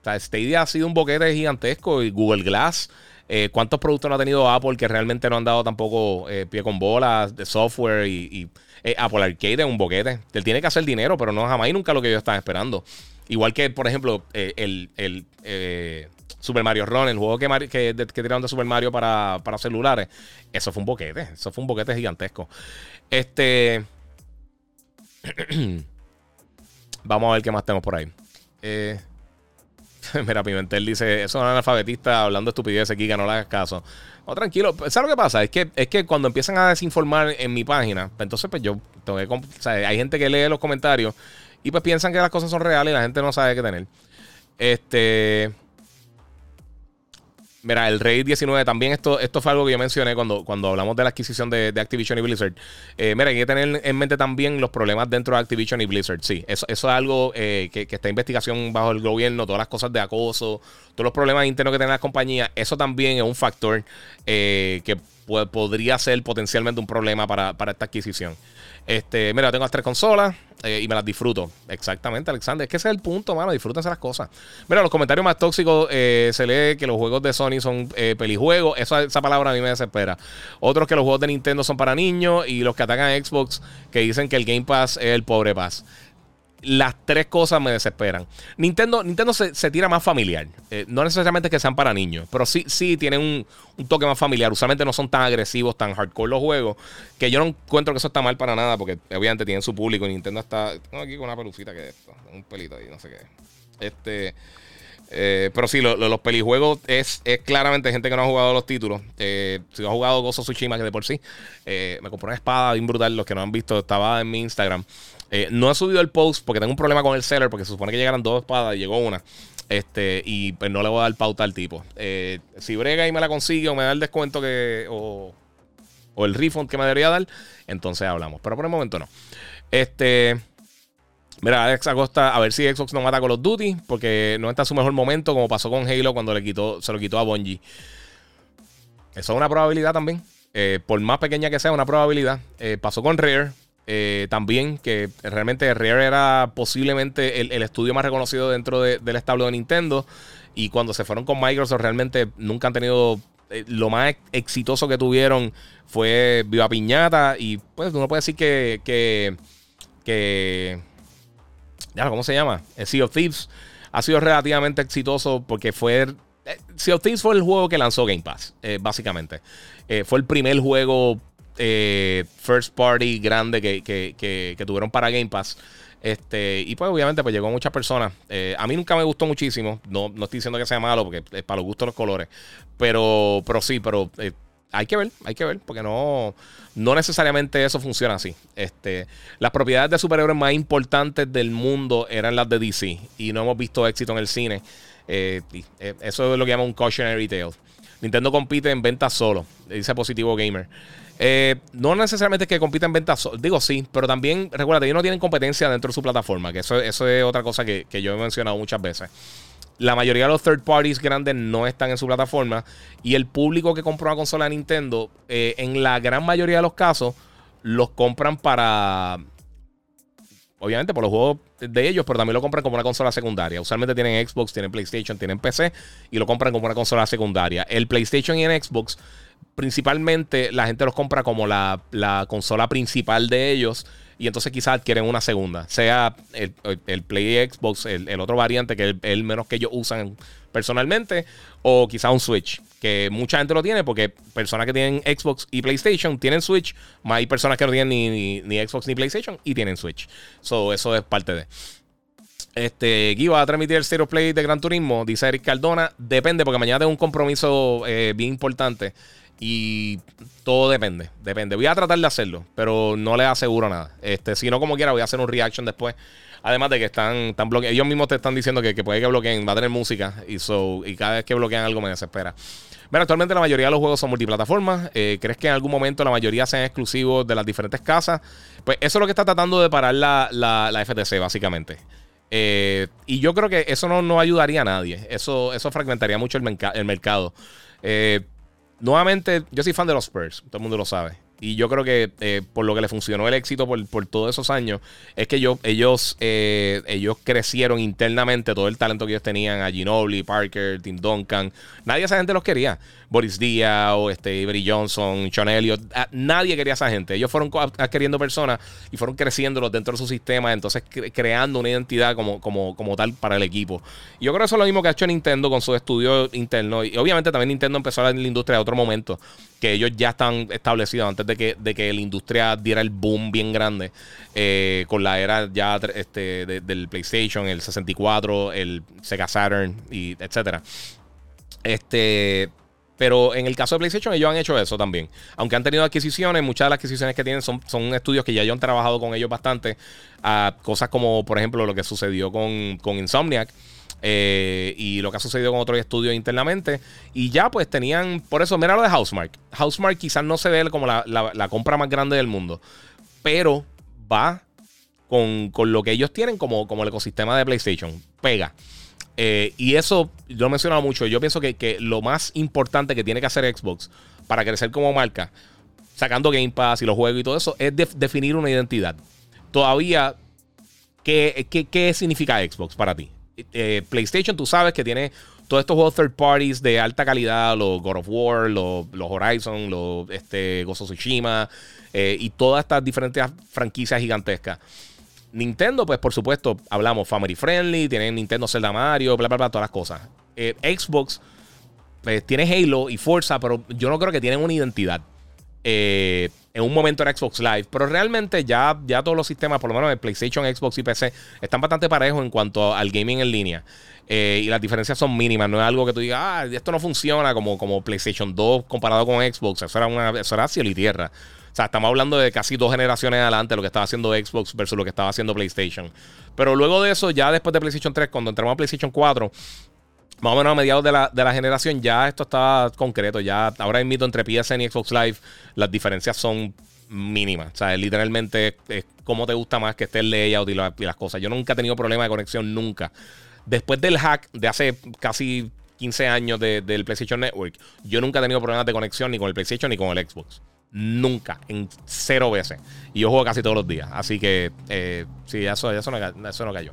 O sea, Stadia ha sido un boquete gigantesco y Google Glass. Eh, ¿Cuántos productos no ha tenido Apple que realmente no han dado tampoco eh, pie con bolas de software y, Apple Arcade es un boquete? Él tiene que hacer dinero, pero no jamás y nunca lo que ellos están esperando. Igual que, por ejemplo, eh, el, eh, Super Mario Run, el juego que, que, tiraron de Super Mario para, celulares. Eso fue un boquete. Eso fue un boquete gigantesco. Este. [clears throat] Vamos a ver qué más tenemos por ahí. Eh, [laughs] mira, Pimentel dice: Eso es un analfabetistas hablando de estupidez aquí, que no le hagas caso. No, tranquilo. ¿Sabes lo que pasa? Es que, es que cuando empiezan a desinformar en mi página, pues entonces, pues yo tengo que. hay gente que lee los comentarios y pues piensan que las cosas son reales y la gente no sabe qué tener. Este. Mira, el Raid 19 también, esto, esto fue algo que yo mencioné cuando, cuando hablamos de la adquisición de, Activision y Blizzard. Eh, mira, hay que tener en mente también los problemas dentro de Activision y Blizzard. Sí, eso, eso es algo eh, que, está en investigación bajo el gobierno, todas las cosas de acoso, todos los problemas internos que tienen las compañías. Eso también es un factor eh, que podría ser potencialmente un problema para, para esta adquisición. Este, mira, tengo las tres consolas eh, y me las disfruto. Exactamente, Alexander. Es que ese es el punto, mano. Disfrútense las cosas. Mira, los comentarios más tóxicos eh, se lee que los juegos de Sony son eh, pelijuegos. esa palabra a mí me desespera. Otros que los juegos de Nintendo son para niños y los que atacan a Xbox que dicen que el Game Pass es el pobre Pass las tres cosas me desesperan. Nintendo, Nintendo se, tira más familiar. Eh, no necesariamente que sean para niños, pero sí, sí tienen un, toque más familiar. Usualmente no son tan agresivos, tan hardcore los juegos. Que yo no encuentro que eso está mal para nada, porque obviamente tienen su público. Nintendo está. Tengo aquí con una pelucita que es esto. Un pelito ahí, no sé qué. Este. Eh, pero sí, los pelijuegos es, es, claramente gente que no ha jugado los títulos. Eh, si ha jugado Gozo Tsushima, que de por sí, me compré una espada bien brutal. Los que no han visto, estaba en mi Instagram. Eh, no he subido el post porque tengo un problema con el seller porque se supone que llegaran dos espadas y llegó una. Este, y pues no le voy a dar pauta al tipo. Eh, si brega y me la consigue o me da el descuento que. O, el refund que me debería dar, entonces hablamos. Pero por el momento no. Este. Mira, Alex Acosta, a ver si Xbox no mata con los Duty, porque no está en su mejor momento, como pasó con Halo cuando le quitó, se lo quitó a Bungie. Eso es una probabilidad también. Eh, por más pequeña que sea, una probabilidad. pasó con Rare, eh, también, que realmente Rare era posiblemente el, estudio más reconocido dentro del establo de Nintendo. Y cuando se fueron con Microsoft, realmente nunca han tenido. Eh, lo más exitoso que tuvieron fue Viva Piñata. Y pues uno puede decir que. que, que ¿cómo se llama? Sea of Thieves ha sido relativamente exitoso porque fue. Eh, sea of Thieves fue el juego que lanzó Game Pass, básicamente. fue el primer juego eh, first party grande que, tuvieron para Game Pass. Este, y pues obviamente pues llegó a muchas personas. Eh, a mí nunca me gustó muchísimo. No, no estoy diciendo que sea malo porque es para los gustos los colores. Pero, pero sí, pero eh, hay que ver, hay que ver, porque no, no necesariamente eso funciona así. Este, las propiedades de superhéroes más importantes del mundo eran las de DC. Y no hemos visto éxito en el cine. eso es lo que llama un cautionary tale. Nintendo compite en ventas solo, dice Positivo Gamer. Eh, no necesariamente que compiten en ventas, digo sí, pero también, recuerda, ellos no tienen competencia dentro de su plataforma, que eso, eso es otra cosa que, yo he mencionado muchas veces. La mayoría de los third parties grandes no están en su plataforma y el público que compró una consola de Nintendo, eh, en la gran mayoría de los casos, los compran para, obviamente por los juegos de ellos, pero también lo compran como una consola secundaria. Usualmente tienen Xbox, tienen PlayStation, tienen PC y lo compran como una consola secundaria. El PlayStation y el Xbox principalmente la gente los compra como la, consola principal de ellos y entonces quizás adquieren una segunda, sea el, Play Xbox, el, otro variante que es el, menos que ellos usan personalmente, o quizás un Switch, que mucha gente lo tiene porque personas que tienen Xbox y PlayStation tienen Switch, más hay personas que no tienen ni, ni, Xbox ni PlayStation y tienen Switch. So, eso es parte de... Este, va a transmitir el Zero Play de Gran Turismo, dice Eric Cardona. Depende, porque mañana tengo un compromiso eh, bien importante. Y todo depende, depende. Voy a tratar de hacerlo, pero no les aseguro nada. Este, si no, como quiera, voy a hacer un reaction después. Además de que están, están bloqueados. Ellos mismos te están diciendo que, puede que bloqueen, va a tener música. Y, so, y cada vez que bloquean algo me desespera. Mira, actualmente la mayoría de los juegos son multiplataformas. Eh, ¿Crees que en algún momento la mayoría sean exclusivos de las diferentes casas? Pues eso es lo que está tratando de parar la, la, FTC, básicamente. Eh, y yo creo que eso no, no, ayudaría a nadie. Eso, eso fragmentaría mucho el, el mercado. Eh, Nuevamente, yo soy fan de los Spurs, todo el mundo lo sabe. Y yo creo que eh, por lo que le funcionó el éxito por, todos esos años, es que ellos, eh, ellos crecieron internamente todo el talento que ellos tenían a Ginobili, Parker, Tim Duncan. Nadie de esa gente los quería. Boris Díaz o este, Avery Johnson, Sean Elliott. nadie quería a esa gente. Ellos fueron adquiriendo personas y fueron creciéndolos dentro de su sistema, entonces creando una identidad como, como, como tal para el equipo. Y yo creo que eso es lo mismo que ha hecho Nintendo con su estudio interno. Y obviamente también Nintendo empezó en la industria de otro momento, que ellos ya están establecidos antes de que, de que la industria diera el boom bien grande. Eh, con la era ya este, del PlayStation, el 64, el Sega Saturn, y etcétera. Este, pero en el caso de PlayStation, ellos han hecho eso también. Aunque han tenido adquisiciones, muchas de las adquisiciones que tienen son, son estudios que ya ellos han trabajado con ellos bastante. A cosas como, por ejemplo, lo que sucedió con, con Insomniac. eh, y lo que ha sucedido con otros estudios internamente. Y ya pues tenían, por eso, mira lo de Housemark. Housemark quizás no se ve como la, compra más grande del mundo, pero va con, lo que ellos tienen como, como el ecosistema de PlayStation. Pega. Eh, y eso, yo he mencionado mucho, yo pienso que, lo más importante que tiene que hacer Xbox para crecer como marca, sacando Game Pass y los juegos y todo eso, es definir una identidad. Todavía, ¿qué, qué significa Xbox para ti? Eh, PlayStation, tú sabes que tiene todos estos juegos third parties de alta calidad, los God of War, los, Horizon, los este, Tsushima eh, y todas estas diferentes franquicias gigantescas. Nintendo, pues por supuesto, hablamos family friendly, tienen Nintendo Zelda Mario, bla, bla, bla, todas las cosas. Eh, Xbox, pues tiene Halo y Forza, pero yo no creo que tienen una identidad. Eh, en un momento era Xbox Live, pero realmente ya, ya todos los sistemas, por lo menos de PlayStation, Xbox y PC, están bastante parejos en cuanto al gaming en línea. Eh, y las diferencias son mínimas, no es algo que tú digas, ah, esto no funciona como, como PlayStation 2 comparado con Xbox, eso era, una, eso era cielo y tierra. O sea, estamos hablando de casi dos generaciones adelante lo que estaba haciendo Xbox versus lo que estaba haciendo PlayStation. Pero luego de eso, ya después de PlayStation 3, cuando entramos a PlayStation 4, más o menos a mediados de la, generación, ya esto está concreto. Ya ahora invito entre PSN y Xbox Live, las diferencias son mínimas. O sea, literalmente es como te gusta más que esté el layout y, las cosas. Yo nunca he tenido problema de conexión, nunca. Después del hack de hace casi 15 años del PlayStation Network, yo nunca he tenido problemas de conexión ni con el PlayStation ni con el Xbox. Nunca, en cero veces. Y yo juego casi todos los días. Así que, eh, sí, eso, eso, no, eso no cayó.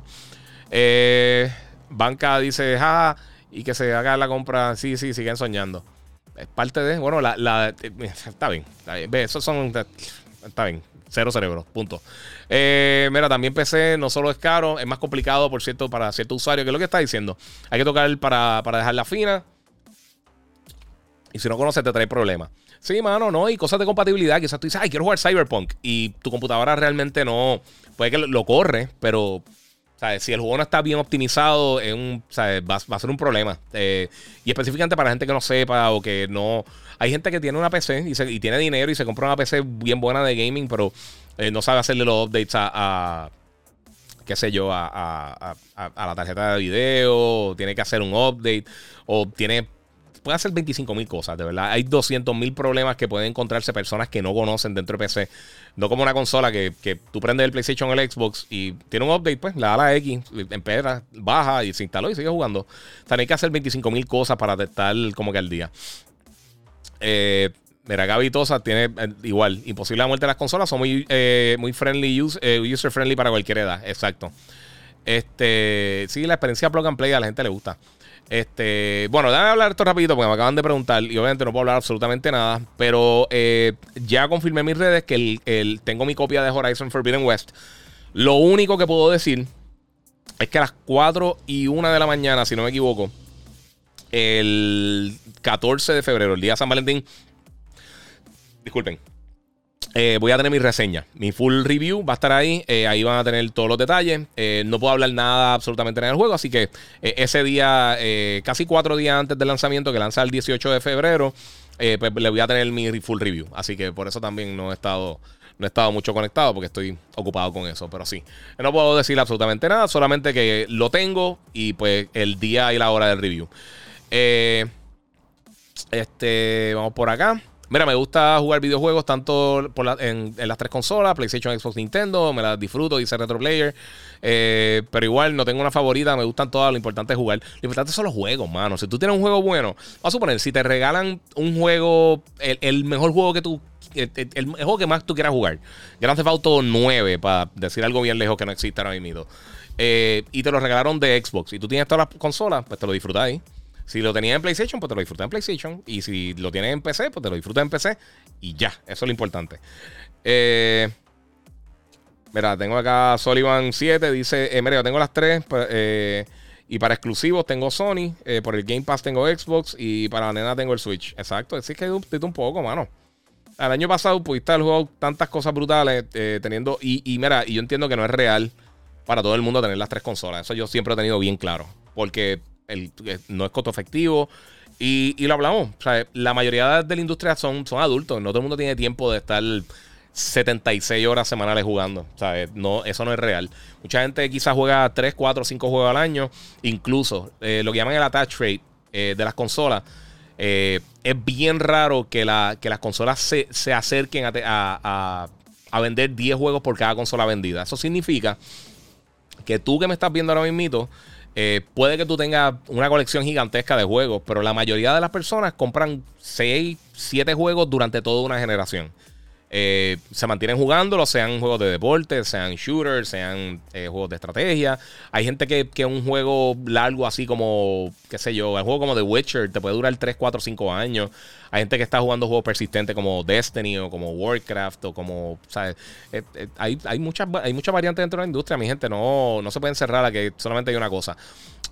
Eh, Banca dice, ja, y que se haga la compra. Sí, sí, siguen soñando. Es parte de. Bueno, la. la eh, [laughs] está bien. Está. Ve, esos son. Está bien. Cero cerebro. Punto. Mira, también PC no solo es caro, es más complicado, por cierto, para cierto usuario. que es lo que está diciendo? Hay que tocar para, para dejarla fina. Y si no conoces, te trae problemas. Sí, mano, no. Y cosas de compatibilidad. Quizás tú dices, ay, quiero jugar Cyberpunk. Y tu computadora realmente no. Puede que lo corre, pero si el juego no está bien optimizado, es un, va, a ser un problema. Eh, y específicamente para gente que no sepa o que no. Hay gente que tiene una PC y, tiene dinero y se compra una PC bien buena de gaming, pero eh, no sabe hacerle los updates a, qué sé yo, a, a, la tarjeta de video, tiene que hacer un update, o tiene puede hacer 25 mil cosas, de verdad. Hay 200 mil problemas que pueden encontrarse personas que no conocen dentro de PC. No como una consola que, tú prendes el PlayStation o el Xbox y tiene un update, pues la X, empieza, baja y se instaló y sigue jugando. O hay que hacer 25 mil cosas para estar como que al día. Eh, Mira, Gaby tiene eh, igual, imposible la muerte de las consolas, son muy, eh, muy friendly, user friendly para cualquier edad, exacto. Este, sí, la experiencia plug and play a la gente le gusta. Este, bueno, déjame hablar esto rapidito porque me acaban de preguntar y obviamente no puedo hablar absolutamente nada, pero eh, ya confirmé en mis redes que el, tengo mi copia de Horizon Forbidden West. Lo único que puedo decir es que a las 4 y 1 de la mañana, si no me equivoco, el 14 de febrero, el día San Valentín, disculpen, eh, voy a tener mi reseña, mi full review va a estar ahí. Eh, ahí van a tener todos los detalles. Eh, no puedo hablar nada absolutamente en el juego, así que ese día, casi cuatro días antes del lanzamiento, que lanza el 18 de febrero, pues le voy a tener mi full review. Así que por eso también no he estado. No he estado mucho conectado porque estoy ocupado con eso, pero sí. No puedo decir absolutamente nada, solamente que lo tengo y pues el día y la hora del review. este, vamos por acá. Mira, me gusta jugar videojuegos tanto en, las tres consolas, PlayStation, Xbox, Nintendo. Me las disfruto, dice Retro Player. Eh, pero igual no tengo una favorita, me gustan todas. Lo importante es jugar. Lo importante son los juegos, mano. Si tú tienes un juego bueno, vamos a suponer, si te regalan un juego, el, mejor juego que tú el, juego que más tú quieras jugar. Grand Theft Auto 9, para decir algo bien lejos que no existe ahora mismo. Eh, y te lo regalaron de Xbox. Y tú tienes todas las consolas, pues te lo disfrutas ahí. Si lo tenías en PlayStation, pues te lo disfrutas en PlayStation. Y si lo tienes en PC, pues te lo disfrutas en PC. Y ya, eso es lo importante. Eh, mira, tengo acá Sullivan 7. Dice, eh, yo tengo las tres. Pues, eh, y para exclusivos tengo Sony. Eh, por el Game Pass tengo Xbox. Y para la nena tengo el Switch. Exacto. Así que un, un poco, mano. El año pasado pudiste haber jugado tantas cosas brutales. teniendo. Y, y mira, y yo entiendo que no es real para todo el mundo tener las tres consolas. Eso yo siempre he tenido bien claro. Porque eh, no es costo efectivo. Y, lo hablamos. la mayoría de la industria son, adultos. No todo el mundo tiene tiempo de estar 76 horas semanales jugando. O sea, no, eso no es real. Mucha gente quizás juega 3, 4, 5 juegos al año. Incluso lo que llaman el attach rate de las consolas. es bien raro que las consolas se, se acerquen a, a, vender 10 juegos por cada consola vendida. Eso significa que tú que me estás viendo ahora mismo, eh, puede que tú tengas una colección gigantesca de juegos, pero la mayoría de las personas compran 6, 7 juegos durante toda una generación. Eh, se mantienen jugando, sean juegos de deporte, sean shooters, sean eh, juegos de estrategia. Hay gente que, que, un juego largo así como, qué sé yo, el juego como The Witcher te puede durar 3, 4, 5 años. Hay gente que está jugando juegos persistentes como Destiny o como Warcraft o como, ¿sabes? Eh, hay, hay, muchas, hay muchas variantes dentro de la industria, mi gente. No, no se puede encerrar a que solamente hay una cosa.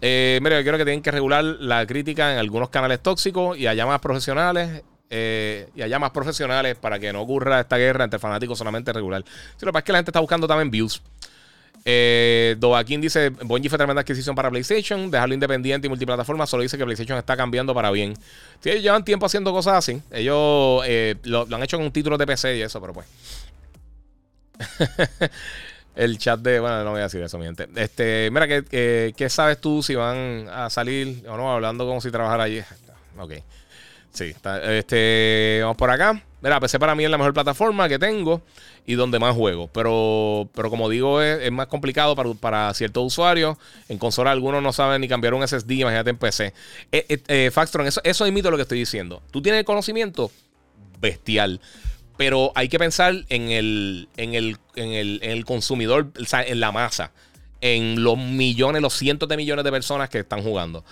mira, yo creo que tienen que regular la crítica en algunos canales tóxicos y allá más profesionales eh, y allá más profesionales para que no ocurra esta guerra entre fanáticos solamente regular. Si lo que pasa es que la gente está buscando también views. Eh, Doaquín dice: Bungie fue tremenda adquisición para PlayStation, dejarlo independiente y multiplataforma. Solo dice que PlayStation está cambiando para bien. Sí, ellos llevan tiempo haciendo cosas así. Ellos eh, lo, han hecho con un título de PC y eso, pero pues. [laughs] El chat de. Bueno, no voy a decir eso, mi gente. Este, mira, ¿qué, qué sabes tú si van a salir o no? Hablando como si trabajara allí. Ok. Sí, está, este, vamos por acá. Mira, PC para mí es la mejor plataforma que tengo y donde más juego. Pero, pero como digo, es, más complicado para, ciertos usuarios. En consola algunos no saben ni cambiar un SSD, imagínate en PC. Eh, eh, eh eso, eso imito lo que estoy diciendo. Tú tienes el conocimiento bestial. Pero hay que pensar en el, en el, en el, en el consumidor, en la masa. En los millones, los cientos de millones de personas que están jugando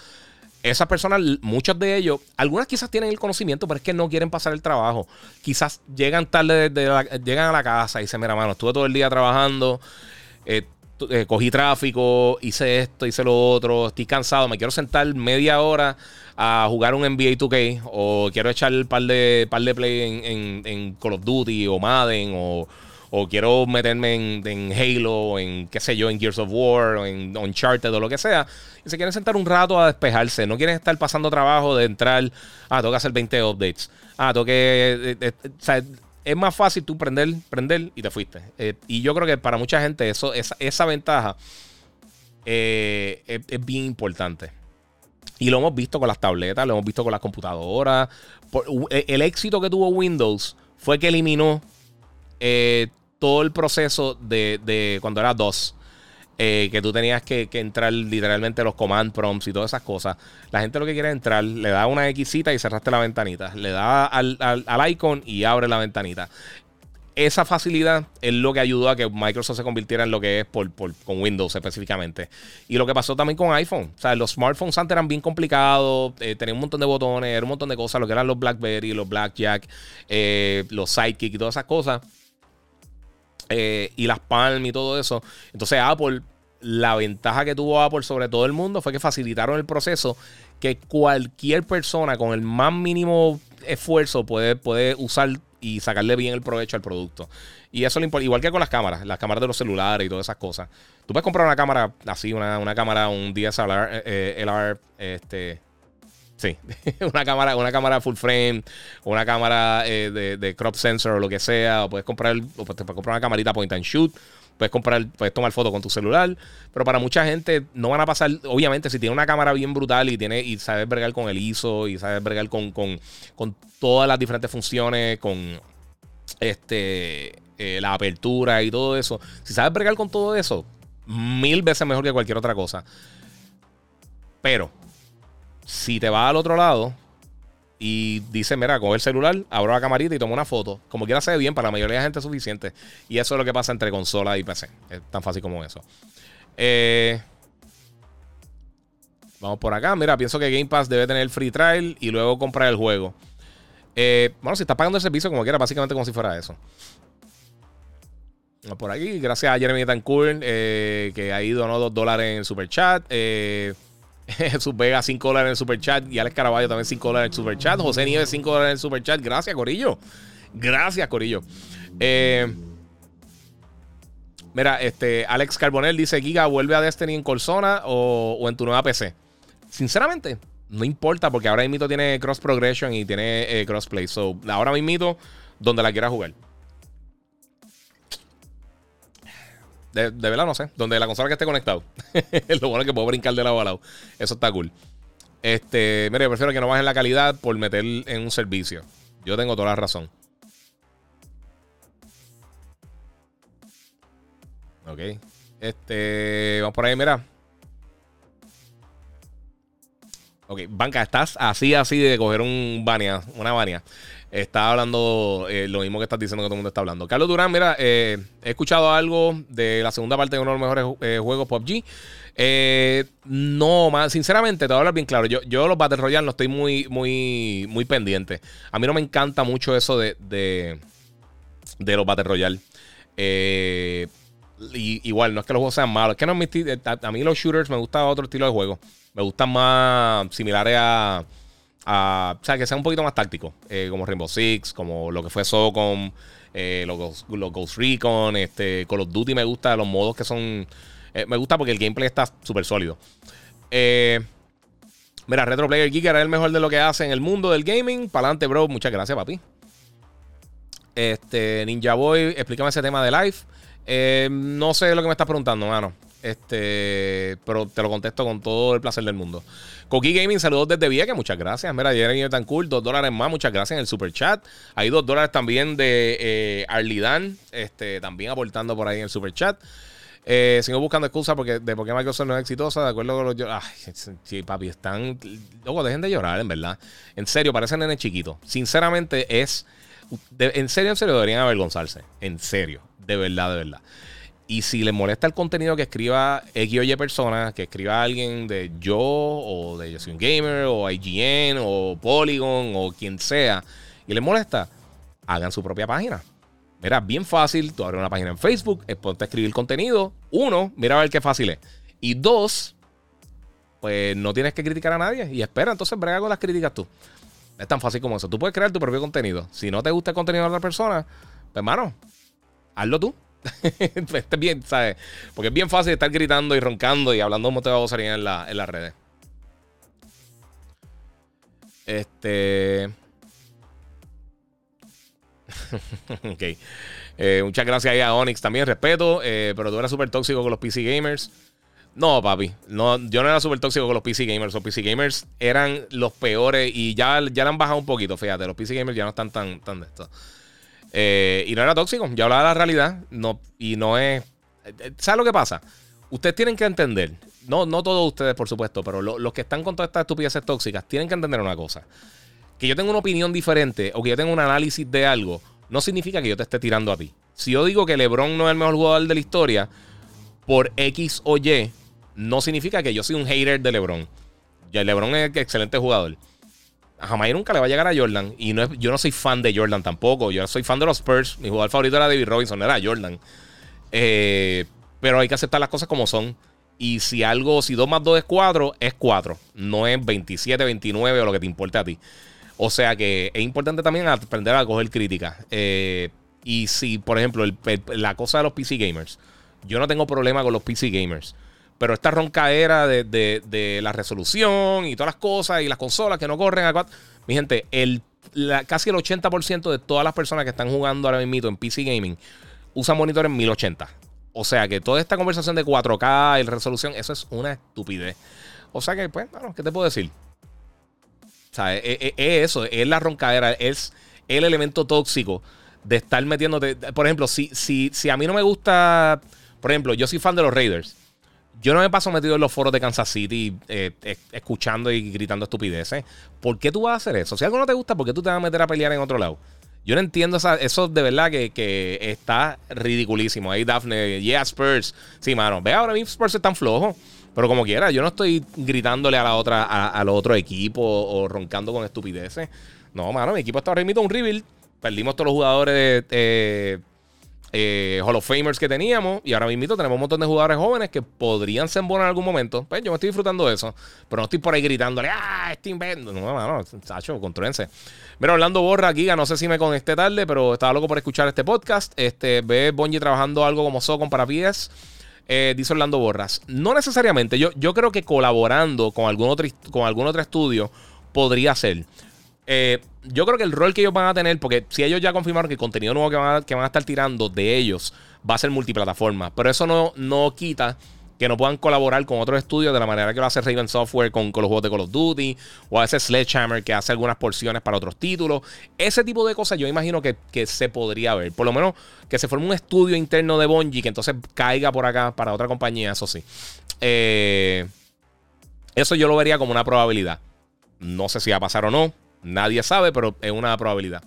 esas personas, muchos de ellos, algunas quizás tienen el conocimiento, pero es que no quieren pasar el trabajo. Quizás llegan tarde, llegan a la casa y dicen, mira, mano, estuve todo el día trabajando, eh, eh, cogí tráfico, hice esto, hice lo otro, estoy cansado, me quiero sentar media hora a jugar un NBA 2K o quiero echar el par de, par de play en, en Call of Duty o Madden o o quiero meterme en, en, Halo, en qué sé yo, en Gears of War, o en Uncharted o lo que sea, y se quieren sentar un rato a despejarse, no quieren estar pasando trabajo de entrar, ah, tengo que hacer 20 updates, ah, tengo que, eh, eh, eh, o sea, es más fácil tú prender, prender y te fuiste. y yo creo que para mucha gente eso, esa, esa ventaja es, bien importante. Y lo hemos visto con las tabletas, lo hemos visto con las computadoras. el éxito que tuvo Windows fue que eliminó todo el proceso de, cuando era DOS. Eh, que tú tenías que, entrar literalmente los command prompts y todas esas cosas. La gente lo que quiere es entrar, le da una Xita y cerraste la ventanita. Le da al, icon y abre la ventanita. Esa facilidad es lo que ayudó a que Microsoft se convirtiera en lo que es por, con Windows específicamente. Y lo que pasó también con iPhone. O sea, los smartphones antes eran bien complicados, eh, tenían un montón de botones, era un montón de cosas, lo que eran los BlackBerry, los Blackjack, eh, los Sidekick y todas esas cosas eh, y las Palm y todo eso. Entonces Apple, la ventaja que tuvo Apple sobre todo el mundo fue que facilitaron el proceso que cualquier persona con el más mínimo esfuerzo puede, puede usar y sacarle bien el provecho al producto. Y eso lo importa, igual que con las cámaras, las cámaras de los celulares y todas esas cosas. Tú puedes comprar una cámara así, una, una cámara, un DSLR, eh, LR, este, Sí, [laughs] una cámara, una cámara full frame, una cámara eh, de, crop sensor o lo que sea, o puedes comprar, o puedes comprar una camarita point and shoot, puedes comprar, puedes tomar fotos con tu celular, pero para mucha gente no van a pasar, obviamente si tiene una cámara bien brutal y tiene y sabes bregar con el ISO y sabes bregar con, con, todas las diferentes funciones, con este eh, la apertura y todo eso, si sabes bregar con todo eso, mil veces mejor que cualquier otra cosa. Pero si te vas al otro lado y dice, mira, coge el celular, abro la camarita y toma una foto, como quiera se ve bien, para la mayoría de la gente es suficiente. Y eso es lo que pasa entre consola y PC. Es tan fácil como eso. Eh, vamos por acá. Mira, pienso que Game Pass debe tener free trial y luego comprar el juego. Eh, bueno, si estás pagando el servicio como quiera, básicamente como si fuera eso. Por aquí, gracias a Jeremy Tancourt, eh, que ahí donó dos dólares en el super chat. Eh, Jesús Vega 5 dólares en el super chat. Y Alex Caraballo también 5 dólares en el super chat. José Nieves 5 dólares en el super chat. Gracias, Corillo. Gracias, Corillo. Eh, mira, este Alex Carbonell dice: Giga, vuelve a Destiny en Colsona o, en tu nueva PC. Sinceramente, no importa porque ahora mismo tiene cross progression y tiene eh, crossplay. So, ahora mismo donde la quiera jugar. De, verdad no sé. Donde la consola que esté conectado. [laughs] lo bueno es que puedo brincar de lado a lado. Eso está cool. Este, mire, yo prefiero que no bajen la calidad por meter en un servicio. Yo tengo toda la razón. Ok. Este, vamos por ahí, mira. Ok, banca, estás así, así de coger un bania, una bania. Está hablando eh, lo mismo que estás diciendo que todo el mundo está hablando. Carlos Durán, mira, eh, he escuchado algo de la segunda parte de uno de los mejores eh, juegos PUBG. no, más, sinceramente, te voy a hablar bien claro. Yo, yo los Battle Royale no estoy muy, muy, muy pendiente. A mí no me encanta mucho eso de, de, de los Battle Royale. igual, no es que los juegos sean malos. Es que no a mí los shooters me gusta otro estilo de juego. Me gustan más similares a, O sea, que sea un poquito más táctico. Eh, como Rainbow Six, como lo que fue Socom, eh, los, Ghost Recon, este, Call of Duty me gusta, los modos que son... Eh, me gusta porque el gameplay está súper sólido. mira, Retro Player Geek era el mejor de lo que hace en el mundo del gaming. Para adelante, bro. Muchas gracias, papi. Este, Ninja Boy, explícame ese tema de live. no sé lo que me estás preguntando, mano. Este, pero te lo contesto con todo el placer del mundo. Coqui Gaming, saludos desde Vieques, muchas gracias. Mira, ayer tan cool, dos dólares más, muchas gracias en el super chat. Hay dos dólares también de eh, Arlidan, este, también aportando por ahí en el super chat. Eh, sigo buscando excusas porque de por qué Microsoft no es exitosa, de acuerdo con los. Ay, papi, están. Luego, dejen de llorar, en verdad. En serio, parecen nene chiquito Sinceramente, es. en serio, en serio, deberían avergonzarse. En serio, de verdad, de verdad. Y si les molesta el contenido que escriba X o Y persona, que escriba alguien de yo, o de Yo un Gamer, o IGN, o Polygon, o quien sea, y les molesta, hagan su propia página. Mira, bien fácil, tú abres una página en Facebook, ponte a escribir contenido. Uno, mira a ver qué fácil es. Y dos, pues no tienes que criticar a nadie. Y espera, entonces brega con las críticas tú. Es tan fácil como eso. Tú puedes crear tu propio contenido. Si no te gusta el contenido de otra persona, pues hermano, hazlo tú. [laughs] Bien, ¿sabes? Porque es bien fácil estar gritando y roncando y hablando un montón de en, la, las redes. Este. [laughs] ok. Eh, muchas gracias ahí a Onyx también, respeto. Eh, pero tú eras súper tóxico con los PC gamers. No, papi. No, yo no era súper tóxico con los PC gamers. Los PC gamers eran los peores y ya, ya han bajado un poquito. Fíjate, los PC gamers ya no están tan, tan de esto. Eh, y no era tóxico, yo hablaba de la realidad. No, y no es. ¿Sabes lo que pasa? Ustedes tienen que entender, no, no todos ustedes, por supuesto, pero los que están con todas estas estupideces tóxicas tienen que entender una cosa. Que yo tenga una opinión diferente o que yo tenga un análisis de algo, no significa que yo te esté tirando a ti. Si yo digo que LeBron no es el mejor jugador de la historia, por X o Y, no significa que yo soy un hater de LeBron. Ya LeBron es excelente jugador jamás nunca le va a llegar a Jordan. Y no yo no soy fan de Jordan tampoco. Yo soy fan de los Spurs. Mi jugador favorito era David Robinson, era Jordan. Eh, pero hay que aceptar las cosas como son. Y si algo, si 2 más 2 es 4, es 4. No es 27, 29 o lo que te importe a ti. O sea que es importante también aprender a coger críticas. Eh, y si, por ejemplo, la cosa de los PC gamers. Yo no tengo problema con los PC gamers. Pero esta roncaera de, de, la resolución y todas las cosas y las consolas que no corren a Mi gente, el, casi el 80% de todas las personas que están jugando ahora mismo en PC Gaming usan monitores 1080. O sea que toda esta conversación de 4K y resolución, eso es una estupidez. O sea que, pues, ¿qué te puedo decir? Sea, es, es, es eso, es la roncadera, es el elemento tóxico de estar metiéndote. Por ejemplo, si, si, si a mí no me gusta. Por ejemplo, yo soy fan de los Raiders. Yo no me paso metido en los foros de Kansas City eh, escuchando y gritando estupideces. ¿Por qué tú vas a hacer eso? Si algo no te gusta, ¿por qué tú te vas a meter a pelear en otro lado? Yo no entiendo eso de verdad que, está ridiculísimo. Ahí Daphne, yeah, Spurs. Sí, mano, ve ahora mismo Spurs están flojos. Pero como quiera, yo no estoy gritándole a la otra, al otro equipo o, roncando con estupideces. No, mano, mi equipo está ahora mismo un rebuild. Perdimos todos los jugadores eh, eh, Hall of Famers que teníamos. Y ahora mismo tenemos un montón de jugadores jóvenes que podrían ser buenos en algún momento. Pues yo me estoy disfrutando de eso. Pero no estoy por ahí gritándole, ¡ah! Este invento. No, no, Sacho, contrólense. Mira, Orlando Borra aquí, no sé si me conecté tarde, pero estaba loco por escuchar este podcast. Este, ve Bonji trabajando algo como Socon para pies. Eh, dice Orlando Borras. No necesariamente. Yo, yo creo que colaborando con algún otro, con algún otro estudio podría ser. Eh, yo creo que el rol que ellos van a tener, porque si ellos ya confirmaron que el contenido nuevo que van a, estar tirando de ellos va a ser multiplataforma, pero eso no, no quita que no puedan colaborar con otros estudios de la manera que lo hace Raven Software con, los juegos de Call of Duty o a ese Sledgehammer que hace algunas porciones para otros títulos. Ese tipo de cosas yo imagino que, se podría ver. Por lo menos que se forme un estudio interno de Bungie que entonces caiga por acá para otra compañía, eso sí. Eh, eso yo lo vería como una probabilidad. No sé si va a pasar o no. Nadie sabe, pero es una probabilidad.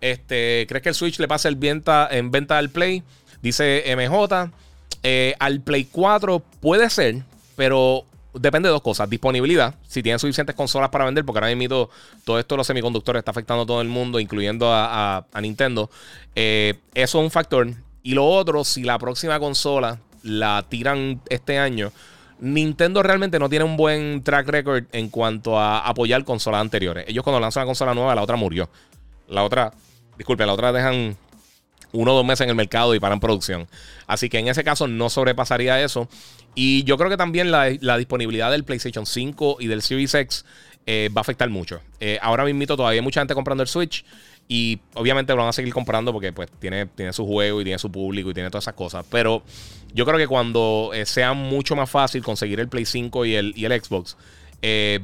Este, ¿Crees que el Switch le pase el venta, en venta al Play? Dice MJ. Eh, al Play 4 puede ser, pero depende de dos cosas. Disponibilidad, si tienen suficientes consolas para vender, porque ahora mismo todo esto de los semiconductores está afectando a todo el mundo, incluyendo a, Nintendo. Eh, eso es un factor. Y lo otro, si la próxima consola la tiran este año, Nintendo realmente no tiene un buen track record en cuanto a apoyar consolas anteriores. Ellos cuando lanzan una consola nueva, la otra murió. La otra, disculpe, la otra dejan uno o dos meses en el mercado y paran producción. Así que en ese caso no sobrepasaría eso. Y yo creo que también la, disponibilidad del PlayStation 5 y del Series X eh, va a afectar mucho. Eh, ahora mismo todavía hay mucha gente comprando el Switch. Y obviamente lo van a seguir comprando porque pues tiene, tiene su juego y tiene su público y tiene todas esas cosas. Pero yo creo que cuando eh, sea mucho más fácil conseguir el Play 5 y el, y el Xbox,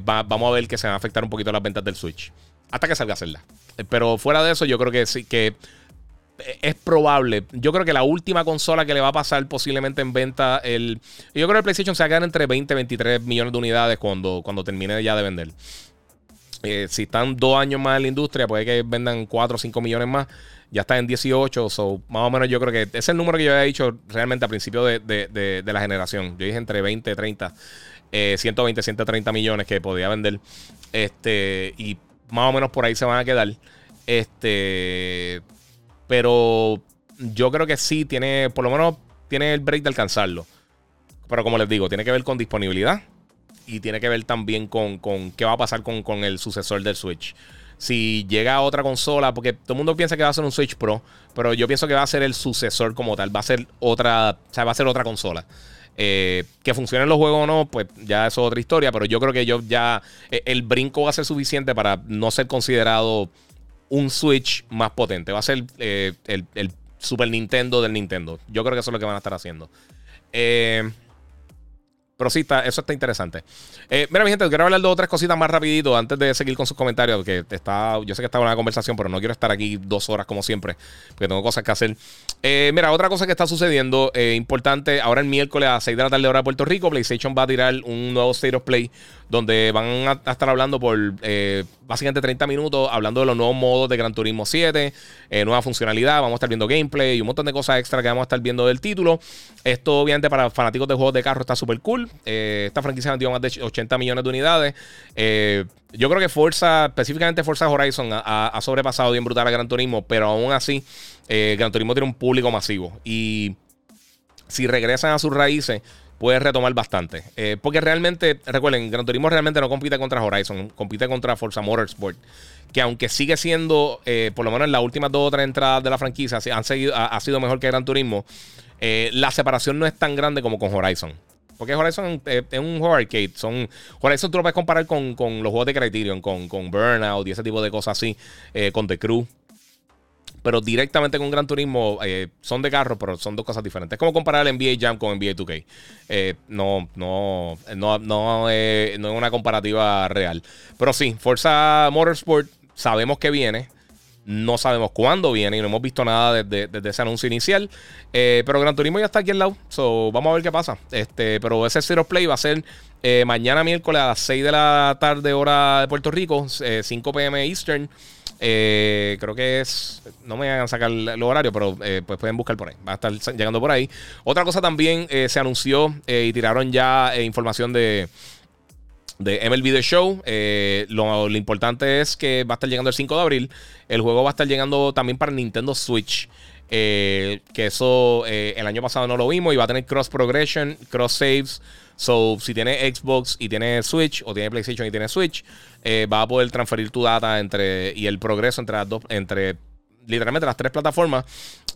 vamos a ver que se van a afectar un poquito las ventas del Switch. Hasta que salga a hacerla. Pero fuera de eso, yo creo que sí, que es probable. Yo creo que la última consola que le va a pasar posiblemente en venta, el, yo creo que el PlayStation se va a quedar entre 20 y 23 millones de unidades cuando, cuando termine ya de vender. Eh, si están dos años más en la industria, puede que vendan 4 o 5 millones más. Ya está en 18, so, más o menos yo creo que es el número que yo había dicho realmente al principio de, la generación. Yo dije entre 20 y 30, 120, 130 millones que podía vender. Este, y más o menos por ahí se van a quedar. Este, pero yo creo que sí tiene, por lo menos tiene el break de alcanzarlo. Pero como les digo, tiene que ver con disponibilidad y tiene que ver también con, qué va a pasar con, el sucesor del Switch. Si llega otra consola, porque todo el mundo piensa que va a ser un Switch Pro, pero yo pienso que va a ser el sucesor como tal, va a ser otra, o sea, va a ser otra consola. Eh, que funcionen los juegos o no, pues ya eso es otra historia, pero yo creo que yo ya eh, el brinco va a ser suficiente para no ser considerado un Switch más potente. Va a ser eh, el, Super Nintendo del Nintendo. Yo creo que eso es lo que van a estar haciendo. Eh, pero sí, eso está interesante. Eh, mira, mi gente, quiero hablar de otras cositas más rapidito antes de seguir con sus comentarios. Porque está, yo sé que está una conversación, pero no quiero estar aquí dos horas como siempre, porque tengo cosas que hacer. mira, otra cosa que está sucediendo, importante, ahora el miércoles a 6 de la tarde hora de Puerto Rico, PlayStation va a tirar un nuevo State of Play donde van a estar hablando por eh, básicamente 30 minutos, hablando de los nuevos modos de Gran Turismo 7, eh, nueva funcionalidad, vamos a estar viendo gameplay y un montón de cosas extra que vamos a estar viendo del título. Esto obviamente para fanáticos de juegos de carro está súper cool. Eh, esta franquicia vendió más de 80 millones de unidades. yo creo que Forza, específicamente Forza Horizon, ha, sobrepasado bien brutal a Gran Turismo, pero aún así Gran Turismo tiene un público masivo. Y si regresan a sus raíces puede retomar bastante. Eh, porque realmente, recuerden, Gran Turismo realmente no compite contra Horizon, compite contra Forza Motorsport. Que aunque sigue siendo, eh, por lo menos en las últimas dos o tres entradas de la franquicia, han seguido, ha, sido mejor que Gran Turismo, eh, la separación no es tan grande como con Horizon. Porque Horizon es un juego arcade. Son, Horizon tú lo puedes comparar con, los juegos de Criterion, con, con Burnout y ese tipo de cosas así, con The Crew pero directamente con Gran Turismo eh, son de carro, pero son dos cosas diferentes. Es como comparar el NBA Jam con NBA 2K. Eh, no, no, no, no, es una comparativa real. Pero sí, Forza Motorsport sabemos que viene. No sabemos cuándo viene y no hemos visto nada desde, ese anuncio inicial. Eh, pero Gran Turismo ya está aquí al lado. So, vamos a ver qué pasa. Este, pero ese Zero Play va a ser mañana miércoles a las 6 de la tarde, hora de Puerto Rico, 5 pm Eastern. Eh, creo que es. No me van a sacar el horario, pero eh, pues pueden buscar por ahí. Va a estar llegando por ahí. Otra cosa también eh, se anunció y tiraron ya información de. De MLB The Show. Lo, importante es que va a estar llegando el 5 de abril. El juego va a estar llegando también para Nintendo Switch. que eso el año pasado no lo vimos. Y va a tener cross progression, cross saves. So, si tiene Xbox y tiene Switch, o tiene PlayStation y tiene Switch, eh, va a poder transferir tu data entre y el progreso entre las dos, entre literalmente las tres plataformas.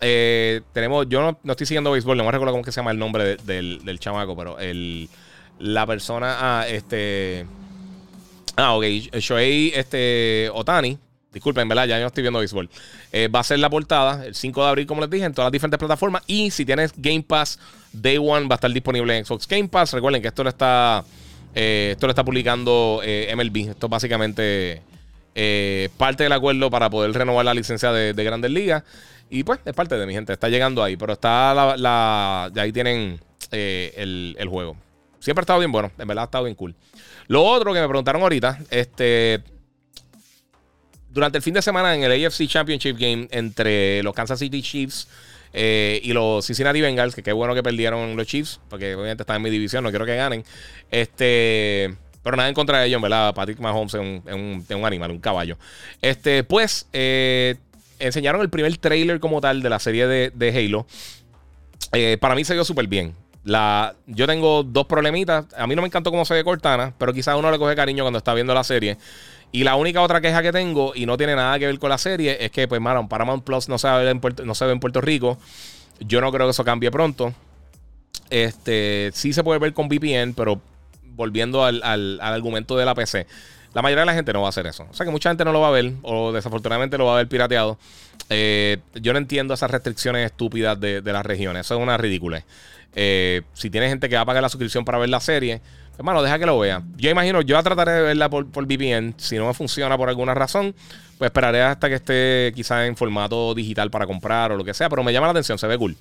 Eh, tenemos, yo no, estoy siguiendo béisbol, no me recuerdo cómo que se llama el nombre del, del, chamaco, pero el, la persona, ah, este, Ah, ok. Shohei este, Otani. Disculpen, ¿verdad? Ya no estoy viendo béisbol. Eh, va a ser la portada el 5 de abril, como les dije, en todas las diferentes plataformas. Y si tienes Game Pass, Day One va a estar disponible en Xbox Game Pass. Recuerden que esto lo está, eh, esto lo está publicando eh, MLB. Esto es básicamente parte del acuerdo para poder renovar la licencia de, Grandes Ligas. Y pues es parte de mi gente. Está llegando ahí. Pero está la. la ahí tienen el, el juego. Siempre ha estado bien bueno. En verdad ha estado bien cool. Lo otro que me preguntaron ahorita, este. Durante el fin de semana en el AFC Championship Game entre los Kansas City Chiefs eh, y los Cincinnati Bengals, que qué bueno que perdieron los Chiefs, porque obviamente están en mi división, no quiero que ganen. Este. Pero nada en contra de ellos, ¿verdad? Patrick Mahomes es un, un, animal, un caballo. Este, pues, eh, enseñaron el primer trailer como tal de la serie de, Halo. Eh, para mí se vio súper bien. La, yo tengo dos problemitas. A mí no me encantó cómo se ve Cortana, pero quizás uno le coge cariño cuando está viendo la serie. Y la única otra queja que tengo, y no tiene nada que ver con la serie, es que, pues, mano, Paramount Plus no se, ve en Puerto, no se ve en Puerto Rico. Yo no creo que eso cambie pronto. Este, sí se puede ver con VPN, pero volviendo al, al, argumento de la PC. La mayoría de la gente no va a hacer eso. O sea que mucha gente no lo va a ver, o desafortunadamente lo va a ver pirateado. Eh, yo no entiendo esas restricciones estúpidas de, de las regiones. Eso es una ridícula. Eh, si tienes gente que va a pagar la suscripción para ver la serie, hermano, deja que lo vea. Yo imagino, yo trataré de verla por, por VPN. Si no me funciona por alguna razón, pues esperaré hasta que esté quizás en formato digital para comprar o lo que sea. Pero me llama la atención, se ve cool.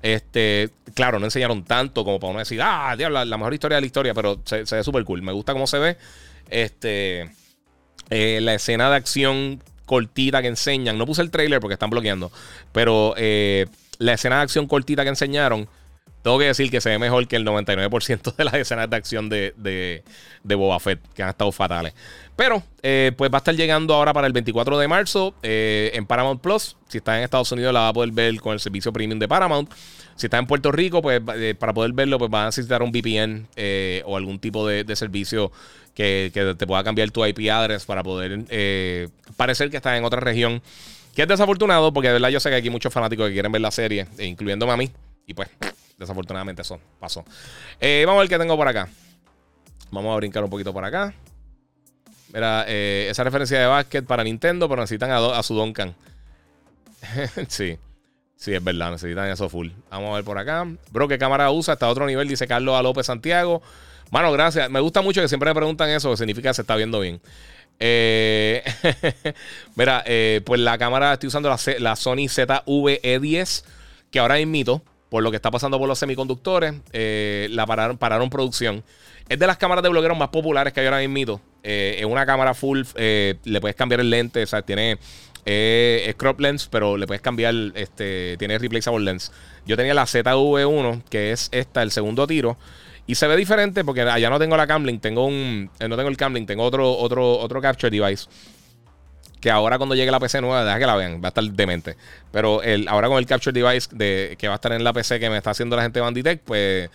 Este, claro, no enseñaron tanto como para uno decir, ah, la, la, mejor historia de la historia, pero se, ve súper cool. Me gusta cómo se ve. Este, eh, la escena de acción cortita que enseñan. No puse el trailer porque están bloqueando. Pero eh, la escena de acción cortita que enseñaron tengo que decir que se ve mejor que el 99% de las escenas de acción de, de, Boba Fett, que han estado fatales. Pero, eh, pues va a estar llegando ahora para el 24 de marzo eh, en Paramount Plus. Si está en Estados Unidos, la va a poder ver con el servicio premium de Paramount. Si está en Puerto Rico, pues eh, para poder verlo, pues va a necesitar un VPN o algún tipo de, servicio que, te pueda cambiar tu IP address para poder parecer que está en otra región. Que es desafortunado, porque de verdad yo sé que hay aquí muchos fanáticos que quieren ver la serie, incluyéndome a mí. Y pues, Desafortunadamente eso pasó. Eh, vamos a ver qué tengo por acá. Vamos a brincar un poquito por acá. Mira, eh, esa referencia de básquet para Nintendo, pero necesitan a, su Duncan. [laughs] sí, sí, es verdad, necesitan eso full. Vamos a ver por acá. Bro, ¿qué cámara usa? Hasta otro nivel, dice Carlos A. López Santiago. Mano, gracias. Me gusta mucho que siempre me preguntan eso, que significa que se está viendo bien. Eh, [laughs] mira, pues la cámara, estoy usando la, Sony ZV-E10, que ahora mito por lo que está pasando por los semiconductores, eh, la pararon, pararon producción. Es de las cámaras de blogueros más populares que hay ahora mismo. Eh, es una cámara full, eh, le puedes cambiar el lente, o sea, tiene eh, crop lens, pero le puedes cambiar, este, tiene replaceable lens. Yo tenía la ZV1, que es esta, el segundo tiro. Y se ve diferente porque allá no tengo la Camlink, tengo un. no tengo el Camlink, tengo otro, otro, otro capture device que ahora cuando llegue la PC nueva, deja que la vean, va a estar demente. Pero el, ahora con el Capture Device de, que va a estar en la PC que me está haciendo la gente de Banditech, pues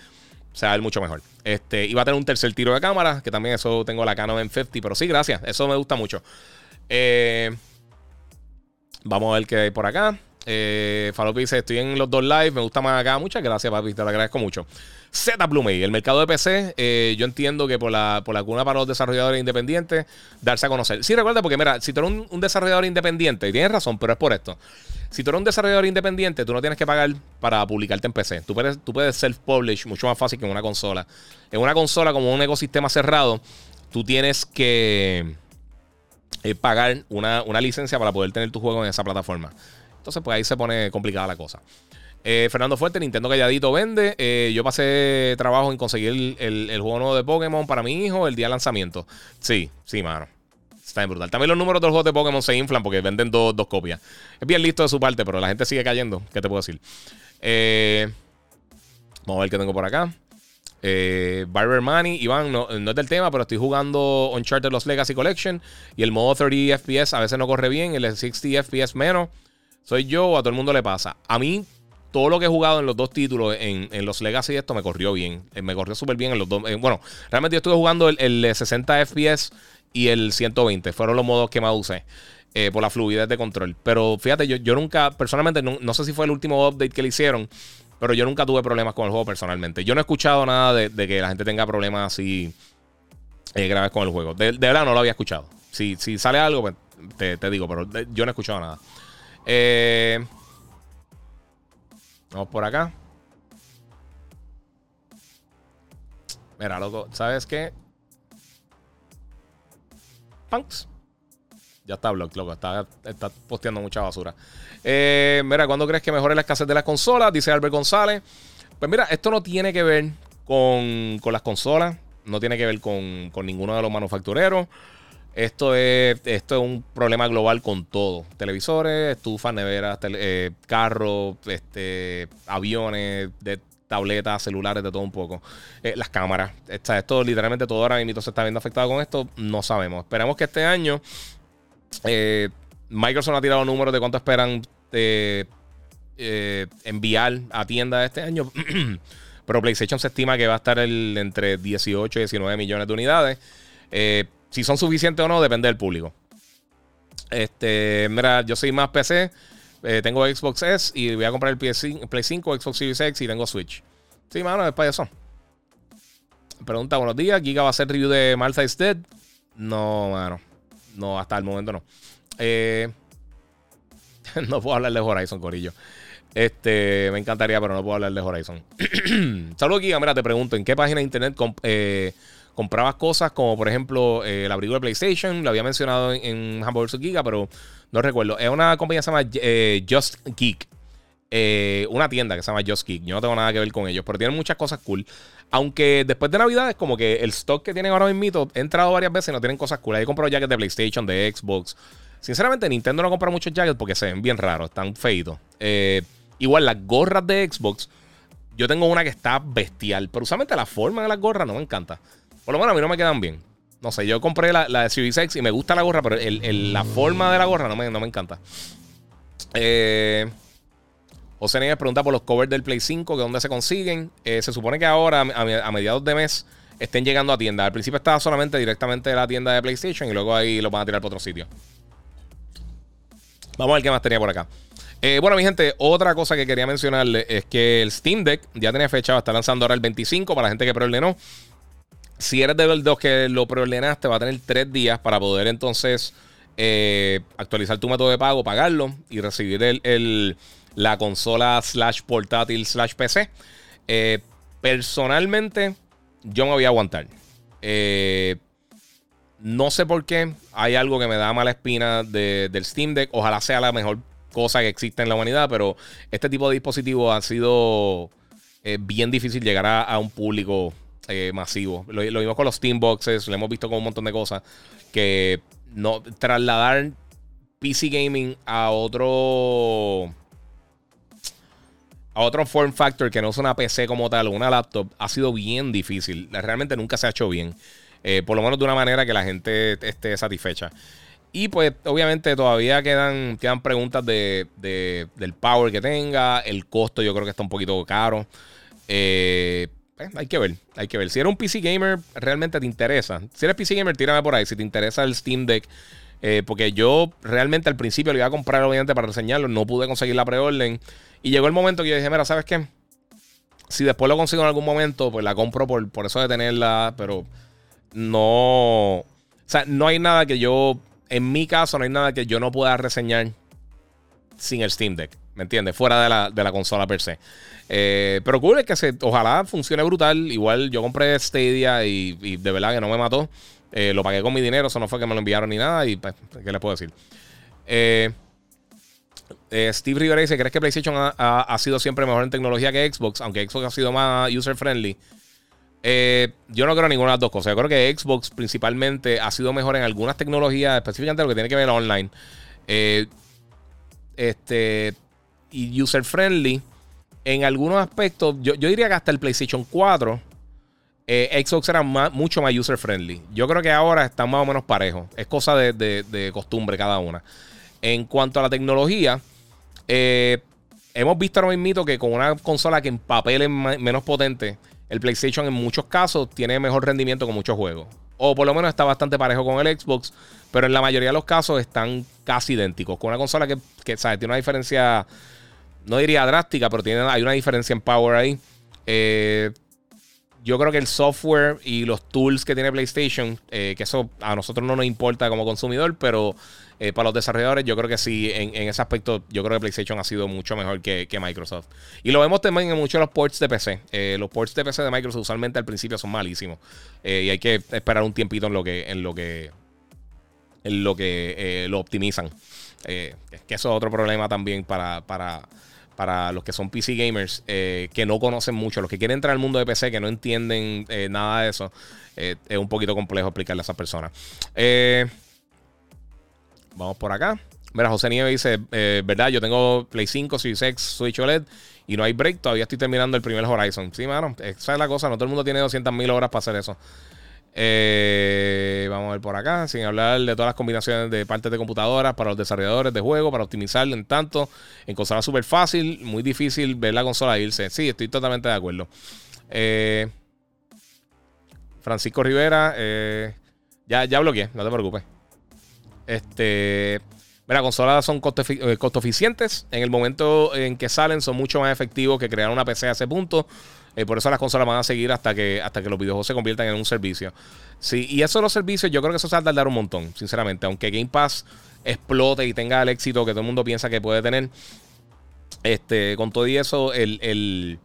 se va a ver mucho mejor. Este, y va a tener un tercer tiro de cámara, que también eso tengo la Canon M50, pero sí, gracias, eso me gusta mucho. Eh, vamos a ver qué hay por acá. Eh, dice: Estoy en los dos live, me gusta más acá. Muchas gracias, papi, te lo agradezco mucho. Z el mercado de PC, eh, yo entiendo que por la, por la cuna para los desarrolladores independientes, darse a conocer. Sí, recuerda, porque mira, si tú eres un, desarrollador independiente, y tienes razón, pero es por esto. Si tú eres un desarrollador independiente, tú no tienes que pagar para publicarte en PC. Tú puedes, tú puedes self-publish mucho más fácil que en una consola. En una consola, como un ecosistema cerrado, tú tienes que eh, pagar una, una licencia para poder tener tu juego en esa plataforma. Entonces, pues ahí se pone complicada la cosa. Eh, Fernando Fuerte, Nintendo Calladito vende. Eh, yo pasé trabajo en conseguir el, juego nuevo de Pokémon para mi hijo el día de lanzamiento. Sí, sí, mano. Está bien brutal. También los números de los juegos de Pokémon se inflan porque venden dos, copias. Es bien listo de su parte, pero la gente sigue cayendo. ¿Qué te puedo decir? Eh, vamos a ver qué tengo por acá. Barber Money, Iván, no, no, es del tema, pero estoy jugando Uncharted Los Legacy Collection y el modo 30 FPS a veces no corre bien, el 60 FPS menos. ¿Soy yo a todo el mundo le pasa? A mí, todo lo que he jugado en los dos títulos, en, los Legacy esto, me corrió bien. Eh, me corrió súper bien en los dos. Eh, bueno, realmente yo estuve jugando el, 60 FPS y el 120. Fueron los modos que más usé. Eh, por la fluidez de control. Pero fíjate, yo, yo nunca, personalmente, no, sé si fue el último update que le hicieron, pero yo nunca tuve problemas con el juego personalmente. Yo no he escuchado nada de, que la gente tenga problemas así grabes con el juego. De, verdad no lo había escuchado. Si, si sale algo, pues te, digo, pero yo no he escuchado nada. Eh, vamos por acá. Mira, loco, ¿sabes qué? Punks. Ya está blog, loco. Está, está posteando mucha basura. Eh, mira, ¿cuándo crees que mejore la escasez de las consolas? Dice Albert González. Pues mira, esto no tiene que ver con, las consolas. No tiene que ver con, ninguno de los manufactureros. Esto es, esto es un problema global con todo. Televisores, estufas, neveras, eh, carros, este, aviones, de tabletas, celulares, de todo un poco. Eh, las cámaras. Está, esto literalmente todo ahora mismo se está viendo afectado con esto. No sabemos. Esperemos que este año eh, Microsoft ha tirado números de cuánto esperan enviar a tiendas este año. [clears throat] Pero PlayStation se estima que va a estar el, entre 18 y 19 millones de unidades. Si son suficientes o no, depende del público. Este, mira, yo soy más PC. Eh, tengo Xbox S y voy a comprar el Play 5, Xbox Series X y tengo Switch. Sí, mano, es para eso. Pregunta, buenos días. ¿Giga va a hacer review de Malta is Dead? No, mano. No, hasta el momento no. Eh, [laughs] no puedo hablar de Horizon, Corillo. Este, me encantaría, pero no puedo hablar de Horizon. [clears throat] Saludos, Giga. Mira, te pregunto, ¿en qué página de internet eh, comprabas cosas como, por ejemplo, el abrigo de PlayStation? Lo había mencionado en, en Giga, pero no recuerdo. Es una compañía que se llama eh, Just Geek. Eh, una tienda que se llama Just Geek. Yo no tengo nada que ver con ellos, pero tienen muchas cosas cool. Aunque después de Navidad es como que el stock que tienen ahora mismo, he entrado varias veces y no tienen cosas cool. Ahí he comprado jackets de PlayStation, de Xbox. Sinceramente, Nintendo no compra muchos jackets porque se ven bien raros, están feitos. Eh, igual las gorras de Xbox, yo tengo una que está bestial, pero usualmente la forma de las gorras no me encanta. Por lo menos a mí no me quedan bien. No sé, yo compré la, la de Series X y me gusta la gorra, pero la forma de la gorra no me, no me encanta. Eh, José Nieves pregunta por los covers del Play 5, que dónde se consiguen. Eh, se supone que ahora, a, mediados de mes, estén llegando a tienda. Al principio estaba solamente directamente de la tienda de PlayStation y luego ahí lo van a tirar por otro sitio. Vamos a ver qué más tenía por acá. Eh, bueno, mi gente, otra cosa que quería mencionarle es que el Steam Deck ya tenía fecha, va a estar lanzando ahora el 25 para la gente que preordenó. Si eres de los que lo preordenaste, va a tener tres días para poder entonces eh, actualizar tu método de pago, pagarlo y recibir el, la consola slash portátil slash PC. Eh, personalmente, yo me voy a aguantar. Eh, no sé por qué. Hay algo que me da mala espina del Steam Deck. Ojalá sea la mejor cosa que existe en la humanidad, pero este tipo de dispositivos ha sido bien difícil llegar a un público eh, masivo. Lo, lo, vimos con los Steam Boxes, lo hemos visto con un montón de cosas. Que no trasladar PC Gaming a otro. A otro form factor que no es una PC como tal una laptop ha sido bien difícil. Realmente nunca se ha hecho bien. Eh, por lo menos de una manera que la gente esté satisfecha. Y pues obviamente todavía quedan, quedan preguntas de, del power que tenga. El costo yo creo que está un poquito caro. Eh, eh, hay que ver, hay que ver. Si eres un PC gamer, realmente te interesa. Si eres PC gamer, tírame por ahí. Si te interesa el Steam Deck, eh, porque yo realmente al principio lo iba a comprar, obviamente, para reseñarlo. No pude conseguir la preorden. Y llegó el momento que yo dije, mira, ¿sabes qué? Si después lo consigo en algún momento, pues la compro por, por eso de tenerla. Pero no. O sea, no hay nada que yo. En mi caso, no hay nada que yo no pueda reseñar sin el Steam Deck. ¿Me entiendes? Fuera de la, de la consola per se. Eh, pero cool que se, ojalá funcione brutal. Igual yo compré Stadia y, de verdad que no me mató. Eh, lo pagué con mi dinero, eso no fue que me lo enviaron ni nada. Y pues, ¿qué les puedo decir? Eh, Steve Rivera dice: ¿Crees que PlayStation ha, sido siempre mejor en tecnología que Xbox? Aunque Xbox ha sido más user-friendly. yo no creo ninguna de las dos cosas. Yo creo que Xbox principalmente ha sido mejor en algunas tecnologías, específicamente lo que tiene que ver online. este. Y user-friendly en algunos aspectos, yo, diría que hasta el PlayStation 4, eh, Xbox era mucho más user-friendly. Yo creo que ahora están más o menos parejos. Es cosa de, costumbre cada una. En cuanto a la tecnología, eh, hemos visto ahora mismo que con una consola que en papel es menos potente, el PlayStation en muchos casos tiene mejor rendimiento con muchos juegos. O por lo menos está bastante parejo con el Xbox, pero en la mayoría de los casos están casi idénticos. Con una consola que, que ¿sabes? tiene una diferencia no diría drástica, pero tiene, hay una diferencia en power ahí. Eh, yo creo que el software y los tools que tiene PlayStation, eh, que eso a nosotros no nos importa como consumidor, pero eh, para los desarrolladores yo creo que sí, en, ese aspecto yo creo que PlayStation ha sido mucho mejor que, Microsoft. Y lo vemos también en muchos de los ports de PC. Los ports de PC de Microsoft usualmente al principio son malísimos. y hay que esperar un tiempito en lo que, en lo que, en lo que lo optimizan. que eso es otro problema también para, para para los que son PC gamers eh, que no conocen mucho, los que quieren entrar al mundo de PC, que no entienden eh, nada de eso, eh, es un poquito complejo explicarle a esas personas. vamos por acá. Mira, José Nieves dice, verdad, yo tengo Play 5, Series Switch OLED y no hay break, todavía estoy terminando el primer Horizon. Sí, mano, esa es la cosa, no todo el mundo tiene 200.000 horas para hacer eso. Eh, vamos a ver por acá, sin hablar de todas las combinaciones de partes de computadoras para los desarrolladores de juego, para optimizar en tanto. En consola súper fácil, muy difícil ver la consola irse. Sí, estoy totalmente de acuerdo. Eh, Francisco Rivera, eh, ya, ya bloqueé, no te preocupes. Este. Mira, consolas son costo, costo, eficientes. En el momento en que salen, son mucho más efectivos que crear una PC a ese punto. Eh, por eso las consolas van a seguir hasta que, hasta que los videojuegos se conviertan en un servicio. Sí, y eso de los servicios, yo creo que eso se va a tardar un montón, sinceramente. Aunque Game Pass explote y tenga el éxito que todo el mundo piensa que puede tener. Este, con todo y eso, el,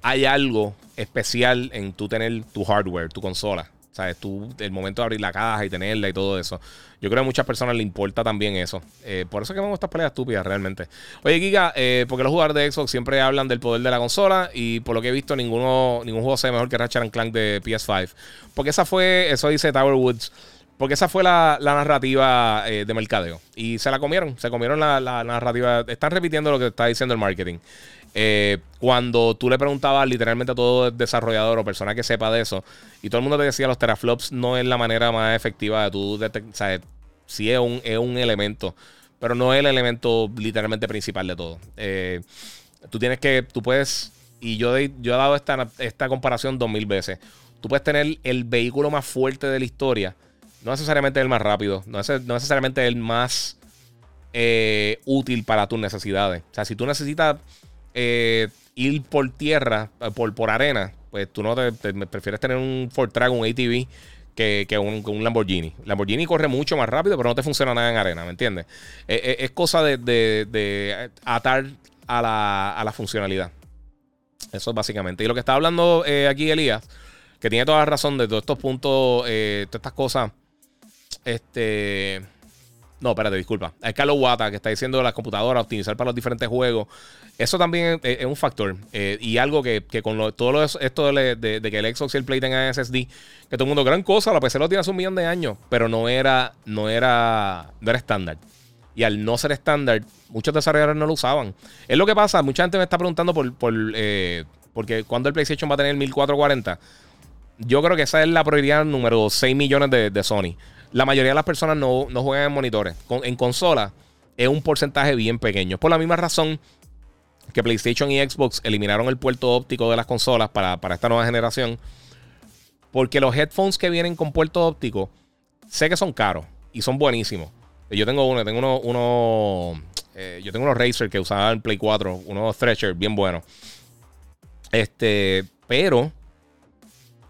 hay algo especial en tú tener tu hardware, tu consola. ¿Sabes? Tú, el momento de abrir la caja y tenerla y todo eso. Yo creo que a muchas personas le importa también eso. Eh, por eso es que vemos estas peleas estúpidas realmente. Oye, Giga, eh, porque los jugadores de Xbox siempre hablan del poder de la consola y por lo que he visto, ninguno, ningún juego se ve mejor que Ratchet Clank de PS5. Porque esa fue, eso dice Tower Woods. Porque esa fue la, narrativa eh, de mercadeo. Y se la comieron. Se comieron la, la, narrativa. Están repitiendo lo que está diciendo el marketing. Eh, cuando tú le preguntabas literalmente a todo desarrollador o persona que sepa de eso, y todo el mundo te decía los teraflops no es la manera más efectiva de tú detectar. O sea, sí es un, es un elemento, pero no es el elemento literalmente principal de todo. Eh, tú tienes que, tú puedes, y yo, yo he dado esta, esta comparación dos mil veces. Tú puedes tener el vehículo más fuerte de la historia, no necesariamente el más rápido, no, es, no necesariamente el más eh, útil para tus necesidades. O sea, si tú necesitas eh, ir por tierra, eh, por, por arena, pues tú no te, prefieres tener un Ford Track, un ATV, que, un, Lamborghini. Lamborghini corre mucho más rápido, pero no te funciona nada en arena, ¿me entiendes? Eh, es cosa de, atar a la, a la, funcionalidad. Eso es básicamente. Y lo que está hablando aquí Elías, que tiene toda la razón de todos estos puntos, todas estas cosas, este no, espérate, disculpa. Es Carlos Wata que está diciendo las computadoras, optimizar para los diferentes juegos. Eso también es, un factor. Eh, y algo que, con todo esto de, que el Xbox y el Play tengan SSD, que todo el mundo, gran cosa, la PC lo tiene hace un millón de años, pero no era, no era, no era estándar. Y al no ser estándar, muchos desarrolladores no lo usaban. Es lo que pasa, mucha gente me está preguntando por, por eh, porque cuando el PlayStation va a tener 1440. Yo creo que esa es la prioridad número 6 millones de, de Sony la mayoría de las personas no, juegan en monitores. en consola es un porcentaje bien pequeño. Por la misma razón que PlayStation y Xbox eliminaron el puerto óptico de las consolas para, esta nueva generación. Porque los headphones que vienen con puerto óptico, sé que son caros y son buenísimos. Yo tengo uno, tengo uno, uno eh, yo tengo unos Razer que usaba en Play 4, unos Thresher bien buenos. Este, pero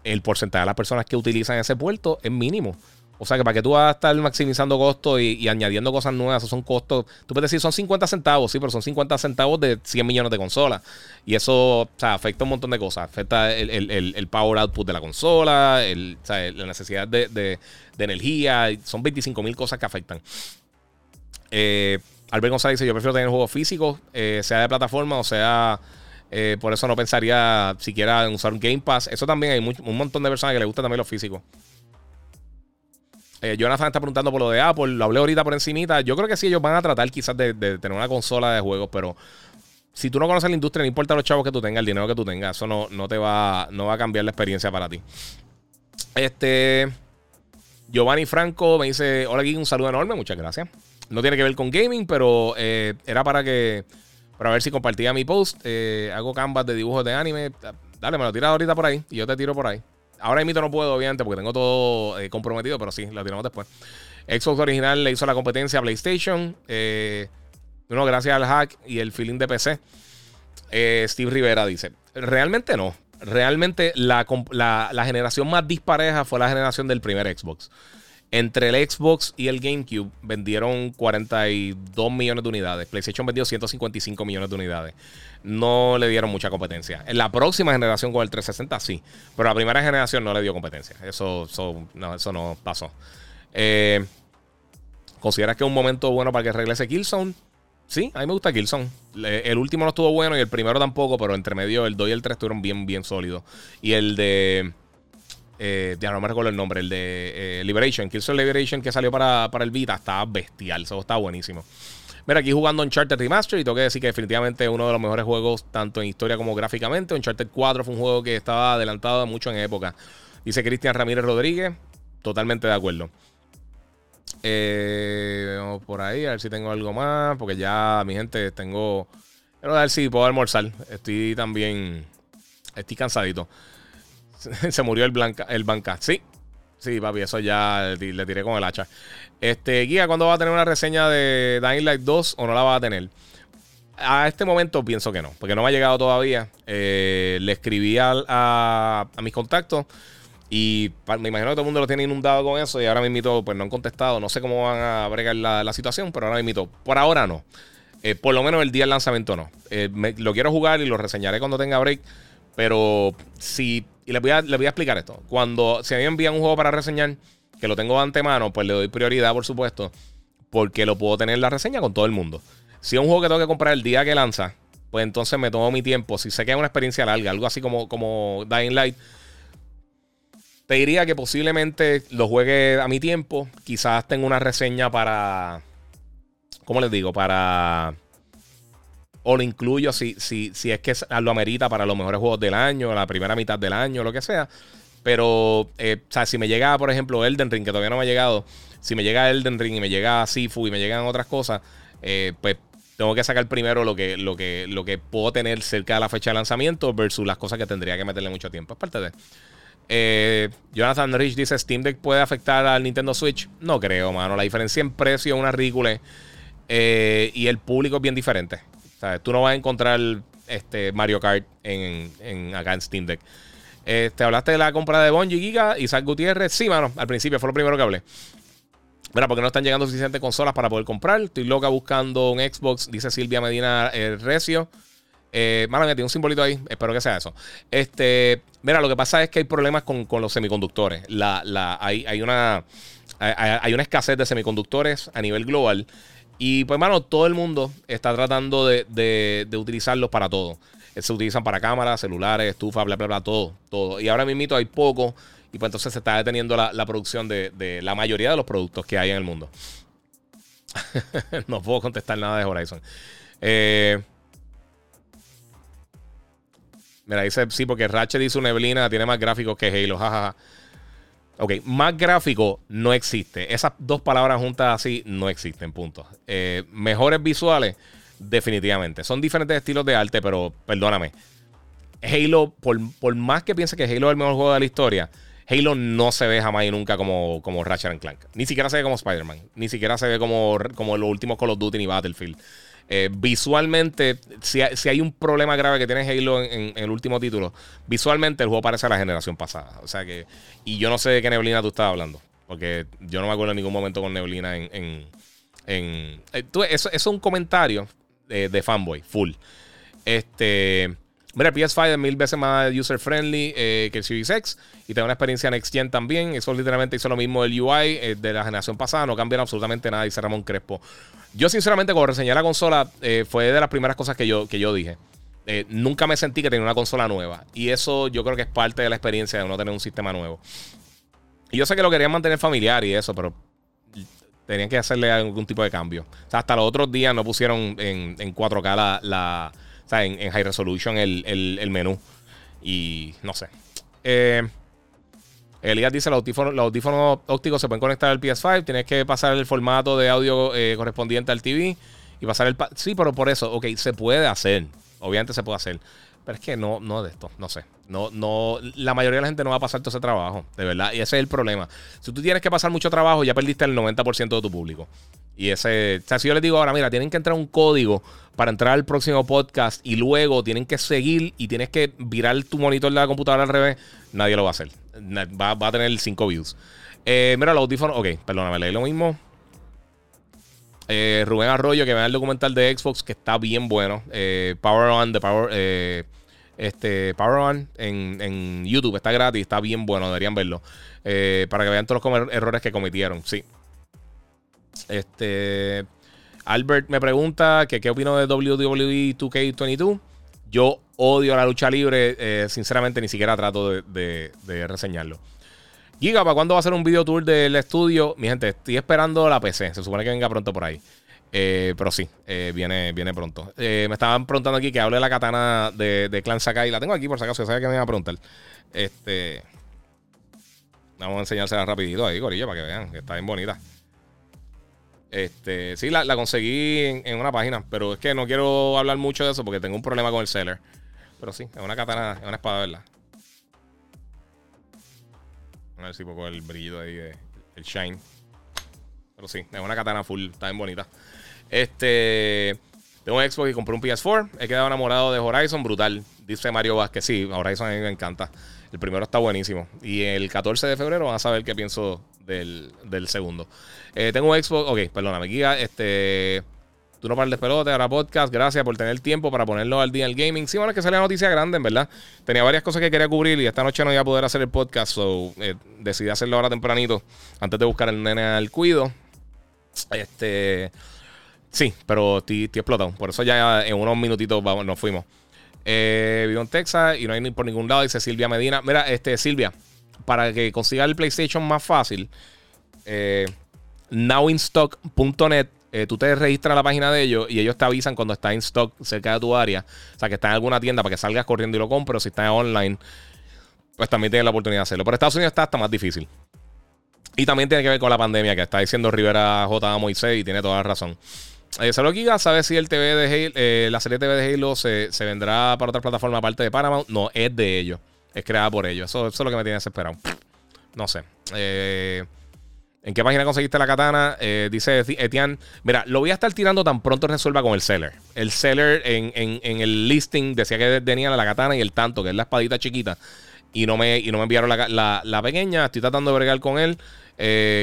el porcentaje de las personas que utilizan ese puerto es mínimo. O sea que para que tú vas a estar maximizando costos y, añadiendo cosas nuevas, esos son costos. Tú puedes decir son 50 centavos, sí, pero son 50 centavos de 100 millones de consolas. Y eso o sea, afecta un montón de cosas. Afecta el, power output de la consola, la necesidad de, energía. Son 25 mil cosas que afectan. Eh, Albert González dice: Yo prefiero tener juegos físicos, eh, sea de plataforma o sea. Eh, por eso no pensaría siquiera en usar un Game Pass. Eso también hay un montón de personas que les gusta también los físicos. Eh, Jonathan está preguntando por lo de Apple. Lo hablé ahorita por encimita. Yo creo que sí, ellos van a tratar quizás de, tener una consola de juegos, pero si tú no conoces la industria, no importa los chavos que tú tengas, el dinero que tú tengas, eso no, no te va, no va a cambiar la experiencia para ti. Este. Giovanni Franco me dice: Hola, aquí un saludo enorme, muchas gracias. No tiene que ver con gaming, pero eh, era para que. Para ver si compartía mi post. Eh, hago canvas de dibujos de anime. Dale, me lo tiras ahorita por ahí y yo te tiro por ahí. Ahora mismo no puedo, obviamente, porque tengo todo eh, comprometido, pero sí, lo tiramos después. Xbox original le hizo la competencia a PlayStation. Eh, gracias al hack y el feeling de PC. Eh, Steve Rivera dice: Realmente no. realmente la, la, generación más dispareja fue la generación del primer Xbox. Entre el Xbox y el GameCube vendieron 42 millones de unidades. PlayStation vendió 155 millones de unidades. No le dieron mucha competencia. En la próxima generación con el 360 sí. Pero la primera generación no le dio competencia. Eso, no, pasó. Eh, ¿Consideras que es un momento bueno para que regrese Killzone? Sí, a mí me gusta Killzone. El último no estuvo bueno y el primero tampoco, pero entre medio el 2 y el 3 estuvieron bien, bien sólidos. Y el de. Eh, ya no me recuerdo el nombre, el de eh, Liberation, Killzone Liberation que salió para, el Vita, estaba bestial, eso estaba buenísimo. Mira, aquí jugando Uncharted Remaster y tengo que decir que definitivamente es uno de los mejores juegos, tanto en historia como gráficamente. Uncharted 4 fue un juego que estaba adelantado mucho en época. Dice Cristian Ramírez Rodríguez, totalmente de acuerdo. Eh, por ahí, a ver si tengo algo más. Porque ya, mi gente, tengo. Quiero ver si puedo almorzar. Estoy también. Estoy cansadito. [laughs] Se murió el, blanca, el banca. Sí, sí, papi, eso ya le tiré con el hacha. Este, Guía, ¿cuándo va a tener una reseña de Dying Light 2 o no la va a tener? A este momento pienso que no, porque no me ha llegado todavía. Eh, le escribí a, a mis contactos. Y me imagino que todo el mundo lo tiene inundado con eso y ahora me invito, pues no han contestado. No sé cómo van a bregar la, situación, pero ahora me invito. Por ahora no. Eh, por lo menos el día del lanzamiento no. Eh, lo quiero jugar y lo reseñaré cuando tenga break. Pero si. Y les voy a, les voy a explicar esto. Cuando se me envían un juego para reseñar, que lo tengo de antemano, pues le doy prioridad, por supuesto. Porque lo puedo tener en la reseña con todo el mundo. Si es un juego que tengo que comprar el día que lanza, pues entonces me tomo mi tiempo. Si sé que es una experiencia larga, algo así como, como Dying Light te diría que posiblemente lo juegue a mi tiempo. Quizás tenga una reseña para. ¿Cómo les digo? Para. O lo incluyo si, si, si es que lo amerita para los mejores juegos del año, la primera mitad del año, lo que sea. Pero, eh, o sea, si me llega, por ejemplo, Elden Ring, que todavía no me ha llegado. Si me llega Elden Ring y me llega Sifu y me llegan otras cosas, eh, pues tengo que sacar primero lo que, lo, que, lo que puedo tener cerca de la fecha de lanzamiento versus las cosas que tendría que meterle mucho tiempo. Es parte de. Eh, Jonathan Rich dice: ¿Steam Deck puede afectar al Nintendo Switch? No creo, mano. La diferencia en precio es una ridícula. Y el público es bien diferente. Tú no vas a encontrar este Mario Kart en, acá en Steam Deck. Este, hablaste de la compra de Bungie Giga Isaac Gutiérrez. Sí, mano, al principio fue lo primero que hablé. Mira, porque no están llegando suficientes consolas para poder comprar. Estoy loca buscando un Xbox, dice Silvia Medina eh, Recio. Eh, mano, tiene un simbolito ahí. Espero que sea eso. Este, mira, lo que pasa es que hay problemas con, los semiconductores. La, la, hay, hay, una, hay, una escasez de semiconductores a nivel global. Y pues, mano, todo el mundo está tratando de, de, utilizarlos para todo. Eh, se utilizan para cámaras, celulares, estufas, bla, bla, bla, todo, todo. Y ahora mismo hay poco. Y pues entonces se está deteniendo la, la producción de, de, la mayoría de los productos que hay en el mundo. [laughs] no puedo contestar nada de Horizon. Eh, Mira, dice, sí, porque Ratchet dice Neblina tiene más gráficos que Halo, jajaja. Ok, más gráfico no existe. Esas dos palabras juntas así no existen, punto. Eh, mejores visuales, definitivamente. Son diferentes estilos de arte, pero perdóname. Halo, por, más que piense que Halo es el mejor juego de la historia, Halo no se ve jamás y nunca como, como Ratchet Clank. Ni siquiera se ve como Spider-Man. Ni siquiera se ve como, como los últimos Call of Duty ni Battlefield. Eh, visualmente, si, hay un problema grave que tiene Halo en, el último título, visualmente el juego parece a la generación pasada. O sea que, y yo no sé de qué neblina tú estabas hablando, porque yo no me acuerdo en ningún momento con neblina en. en, eh, eso, es un comentario de fanboy, full. Este. Mira, el PS5 es mil veces más user friendly eh, que el Series X y tiene una experiencia Next Gen también. Eso literalmente hizo lo mismo el UI de la generación pasada, no cambiaron absolutamente nada, dice Ramón Crespo. Yo, sinceramente, cuando reseñé la consola, eh, fue de las primeras cosas que yo, que yo dije. Eh, nunca me sentí que tenía una consola nueva. Y eso yo creo que es parte de la experiencia de no tener un sistema nuevo. Y yo sé que lo querían mantener familiar y eso, pero tenían que hacerle algún tipo de cambio. O sea, hasta los otros días no pusieron en, 4K la, o sea, en, high resolution el, el, menú. Y no sé. Eh, Elías dice: los audífonos, los audífonos ópticos se pueden conectar al PS5. Tienes que pasar el formato de audio eh, correspondiente al TV y pasar el. Sí, pero por eso, ok, se puede hacer. Obviamente se puede hacer. Pero es que no, no de esto, no sé. No, no, la mayoría de la gente no va a pasar todo ese trabajo, de verdad. Y ese es el problema. Si tú tienes que pasar mucho trabajo, ya perdiste el 90% de tu público. Y ese, o sea, si yo les digo ahora, mira, tienen que entrar un código para entrar al próximo podcast y luego tienen que seguir y tienes que virar tu monitor de la computadora al revés, nadie lo va a hacer. Va, a tener 5 views. Eh, mira, los audífonos, ok, perdóname, leí lo mismo. Eh, Rubén Arroyo, que ve el documental de Xbox, que está bien bueno. Eh, Power On, de Power, este, Power On en, YouTube, está gratis, está bien bueno, deberían verlo. para que vean todos los errores que cometieron, sí. Este. Albert me pregunta que qué opino de WWE 2K22. Yo odio la lucha libre, sinceramente ni siquiera trato de, de reseñarlo. Giga, ¿para cuándo va a ser un video tour del estudio? Mi gente, estoy esperando la PC. Se supone que venga pronto por ahí. Eh, pero sí, eh, viene, viene pronto. Eh, me estaban preguntando aquí que hable la katana de, de Clan Sakai. La tengo aquí por si acaso, ¿sabes que me iba a preguntar? Este. Vamos a enseñársela rapidito ahí, Corillo, para que vean que está bien bonita. Este, sí, la, conseguí en, en, una página, pero es que no quiero hablar mucho de eso porque tengo un problema con el seller. Pero sí, es una katana, es una espada, ¿verdad? A ver si poco el brillo ahí, el shine. Pero sí, es una katana full, está bonita. Este. Tengo un Xbox y compré un PS4. He quedado enamorado de Horizon, brutal. Dice Mario Vázquez. Sí, Horizon a mí me encanta. El primero está buenísimo. Y el 14 de febrero van a saber qué pienso del, segundo. Eh, tengo un Xbox. Ok, perdóname, guía. Este. Tú no pares de pelote, ahora podcast. Gracias por tener tiempo para ponerlo al día en el gaming. Sí, bueno, es que sale la noticia grande, en verdad. Tenía varias cosas que quería cubrir y esta noche no iba a poder hacer el podcast. So eh, decidí hacerlo ahora tempranito antes de buscar el nene al cuido. Este. Sí, pero estoy, explotado. Por eso ya en unos minutitos nos fuimos. Eh, vivo en Texas y no hay ni por ningún lado, dice Silvia Medina. Mira, este, Silvia, para que consiga el PlayStation más fácil, eh, nowinstock.net eh, tú te registras a la página de ellos y ellos te avisan cuando está en stock cerca de tu área. O sea, que está en alguna tienda para que salgas corriendo y lo compres. Si está online, pues también tienes la oportunidad de hacerlo. Pero Estados Unidos está hasta más difícil. Y también tiene que ver con la pandemia que está diciendo Rivera J. Y tiene toda la razón. Eh, Solo Giga sabe si el TV de Halo, eh, la serie TV de Halo se, vendrá para otra plataforma aparte de Paramount. No, es de ellos. Es creada por ellos. Eso, es lo que me tiene desesperado. No sé. Eh. ¿En qué página conseguiste la katana? Eh, dice Etienne. Mira, lo voy a estar tirando tan pronto resuelva con el seller. El seller en, el listing decía que tenía la katana y el tanto, que es la espadita chiquita. Y no me, y no me enviaron la, pequeña. Estoy tratando de bregar con él,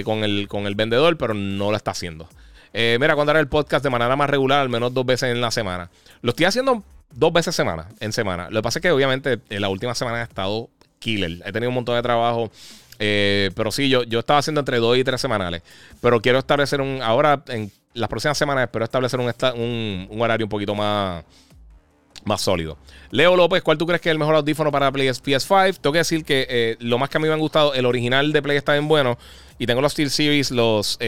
con, el, con el vendedor, pero no lo está haciendo. Eh, mira, cuando haré el podcast de manera más regular, al menos dos veces en la semana. Lo estoy haciendo dos veces semana, en semana. Lo que pasa es que obviamente en la última semana he estado killer. He tenido un montón de trabajo. Eh, pero sí, yo, yo estaba haciendo entre dos y tres semanales. Pero quiero establecer un. Ahora, en las próximas semanas, espero establecer un, un, horario un poquito más, más sólido. Leo López, ¿cuál tú crees que es el mejor audífono para Play PS5? Tengo que decir que eh, lo más que a mí me han gustado, el original de Play está bien bueno. Y tengo los Steel Series, los.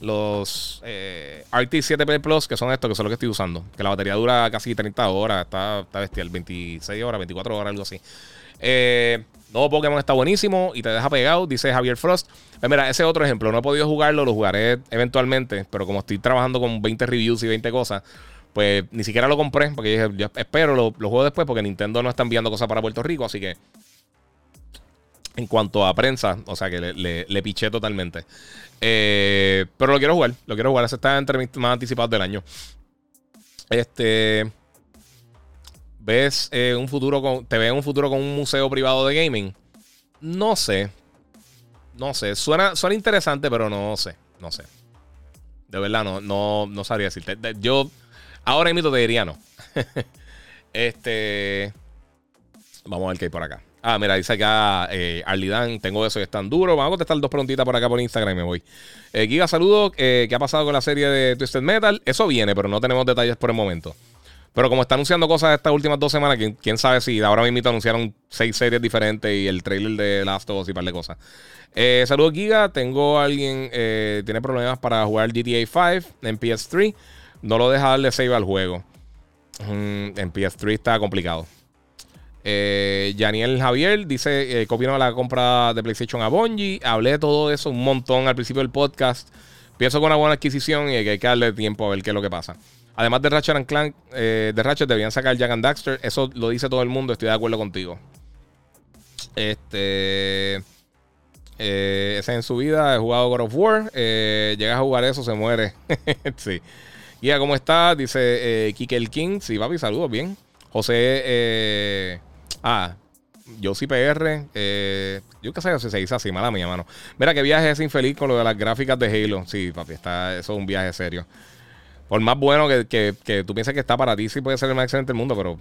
Los RT7P Plus, que son estos, que son los que estoy usando. Que la batería dura casi 30 horas, está, está bestial, 26 horas, 24 horas, algo así. Eh, Nuevo Pokémon está buenísimo y te deja pegado, dice Javier Frost. Pues mira, ese otro ejemplo, no he podido jugarlo, lo jugaré eventualmente, pero como estoy trabajando con 20 reviews y 20 cosas, pues ni siquiera lo compré, porque dije, yo espero, lo, juego después, porque Nintendo no está enviando cosas para Puerto Rico, así que en cuanto a prensa, o sea que le, le, piché totalmente. Eh, pero lo quiero jugar, lo quiero jugar, ese está entre mis más anticipados del año. Este. ¿Ves eh, un futuro con, te ves un futuro con un museo privado de gaming? No sé. No sé. Suena, suena interesante, pero no sé. No sé. De verdad, no, no, no sabría decirte. Yo ahora mismo te diría no. [laughs] este. Vamos a ver qué hay por acá. Ah, mira, dice acá eh, tengo eso y es tan duro. Vamos a contestar dos preguntitas por acá por Instagram y me voy. Eh, Giga, saludo. Eh, ¿Qué ha pasado con la serie de Twisted Metal? Eso viene, pero no tenemos detalles por el momento. Pero como está anunciando cosas estas últimas dos semanas, quién, sabe si ahora mismo anunciaron seis series diferentes y el trailer de Last of Us y par de cosas. Eh, saludos, Giga. Tengo alguien, eh, tiene problemas para jugar GTA 5 en PS3. No lo deja darle save al juego. Mm, en PS3 está complicado. Eh, Javier dice: eh, la compra de PlayStation a Bungie. Hablé de todo eso un montón al principio del podcast. Pienso con una buena adquisición y que hay que darle tiempo a ver qué es lo que pasa. Además de Ratchet and Clank, eh, de Ratchet debían sacar Jack and Daxter. Eso lo dice todo el mundo, estoy de acuerdo contigo. Este. Eh, ese en su vida he jugado God of War. Eh, llegas a jugar eso, se muere. [laughs] sí. Guía, ¿cómo estás? Dice eh, Kike el King. Sí, papi, saludos, bien. José. Ah, yo sí PR. Eh, yo qué sé si se dice así, mala mía, mano. Mira, qué viaje es infeliz con lo de las gráficas de Halo. Sí, papi, está, eso es un viaje serio. Por más bueno que, que, que tú pienses que está para ti, sí puede ser el más excelente del mundo, pero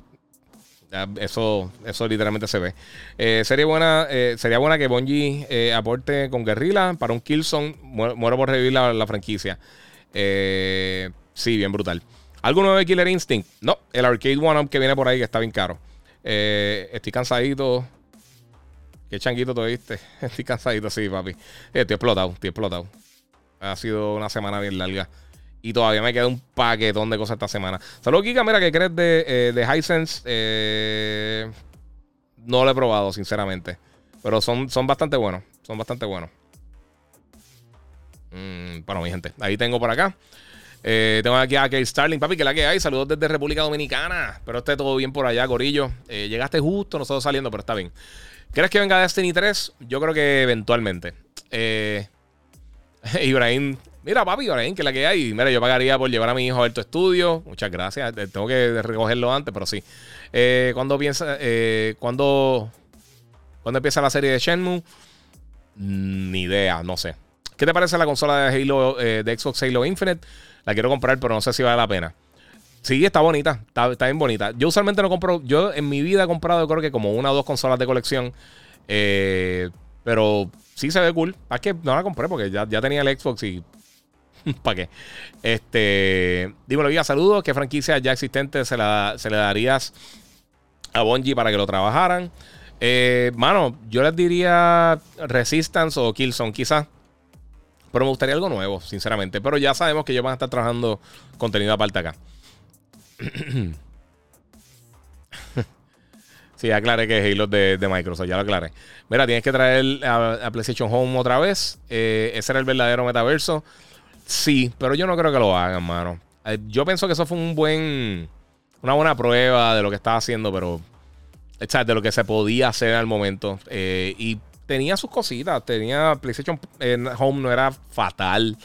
eso, eso literalmente se ve. Eh, sería, buena, eh, sería buena que Bungie eh, aporte con Guerrilla para un Killzone. Muero, por revivir la, franquicia. sí, bien brutal. ¿Alguno de Killer Instinct? No, el Arcade One-Up que viene por ahí que está bien caro. Estoy cansadito. Qué changuito te viste. [laughs] estoy cansadito, sí, papi. estoy explotado, estoy explotado. Ha sido una semana bien larga. Y todavía me queda un paquetón de cosas esta semana. Saludos, Kika. Mira, ¿qué crees de, eh, de Hisense? Eh, no lo he probado, sinceramente. Pero son, son bastante buenos. Son bastante buenos. Mm, bueno, mi gente. Ahí tengo por acá. Eh, tengo aquí a Kate Starling. Papi, que la que hay. Saludos desde República Dominicana. Espero esté todo bien por allá, Corillo. llegaste justo, nosotros saliendo, pero está bien. ¿Crees que venga Destiny 3? Yo creo que eventualmente. [laughs] Ibrahim Mira, papi, ahora que la que hay. Mira, yo pagaría por llevar a mi hijo a ver tu estudio. Muchas gracias. Tengo que recogerlo antes, pero sí. Eh, ¿Cuándo piensa, eh, cuando, cuando empieza la serie de Shenmue? Mm, ni idea, no sé. ¿Qué te parece la consola de Halo, eh, de Xbox Halo Infinite? La quiero comprar, pero no sé si vale la pena. Sí, está bonita, está, bien bonita. Yo usualmente no compro, yo en mi vida he comprado creo que como una o dos consolas de colección. pero sí se ve cool. ¿Para que no la compré? Porque ya, ya tenía el Xbox y [laughs] ¿Para qué? Este, dímelo, saludos. ¿Qué franquicia ya existente se, la, se le darías a Bungie para que lo trabajaran? Eh, mano, yo les diría Resistance o Killzone, quizás. Pero me gustaría algo nuevo, sinceramente. Pero ya sabemos que ellos van a estar trabajando contenido aparte acá. [coughs] sí, aclaré que es Halo de, Microsoft, ya lo aclaré. Mira, tienes que traer a, PlayStation Home otra vez. Eh, ese era el verdadero metaverso. Sí, pero yo no creo que lo hagan, mano. Eh, yo pienso que eso fue un buen. Una buena prueba de lo que estaba haciendo, pero. De lo que se podía hacer al momento. Eh, y tenía sus cositas. Tenía PlayStation Home, no era fatal.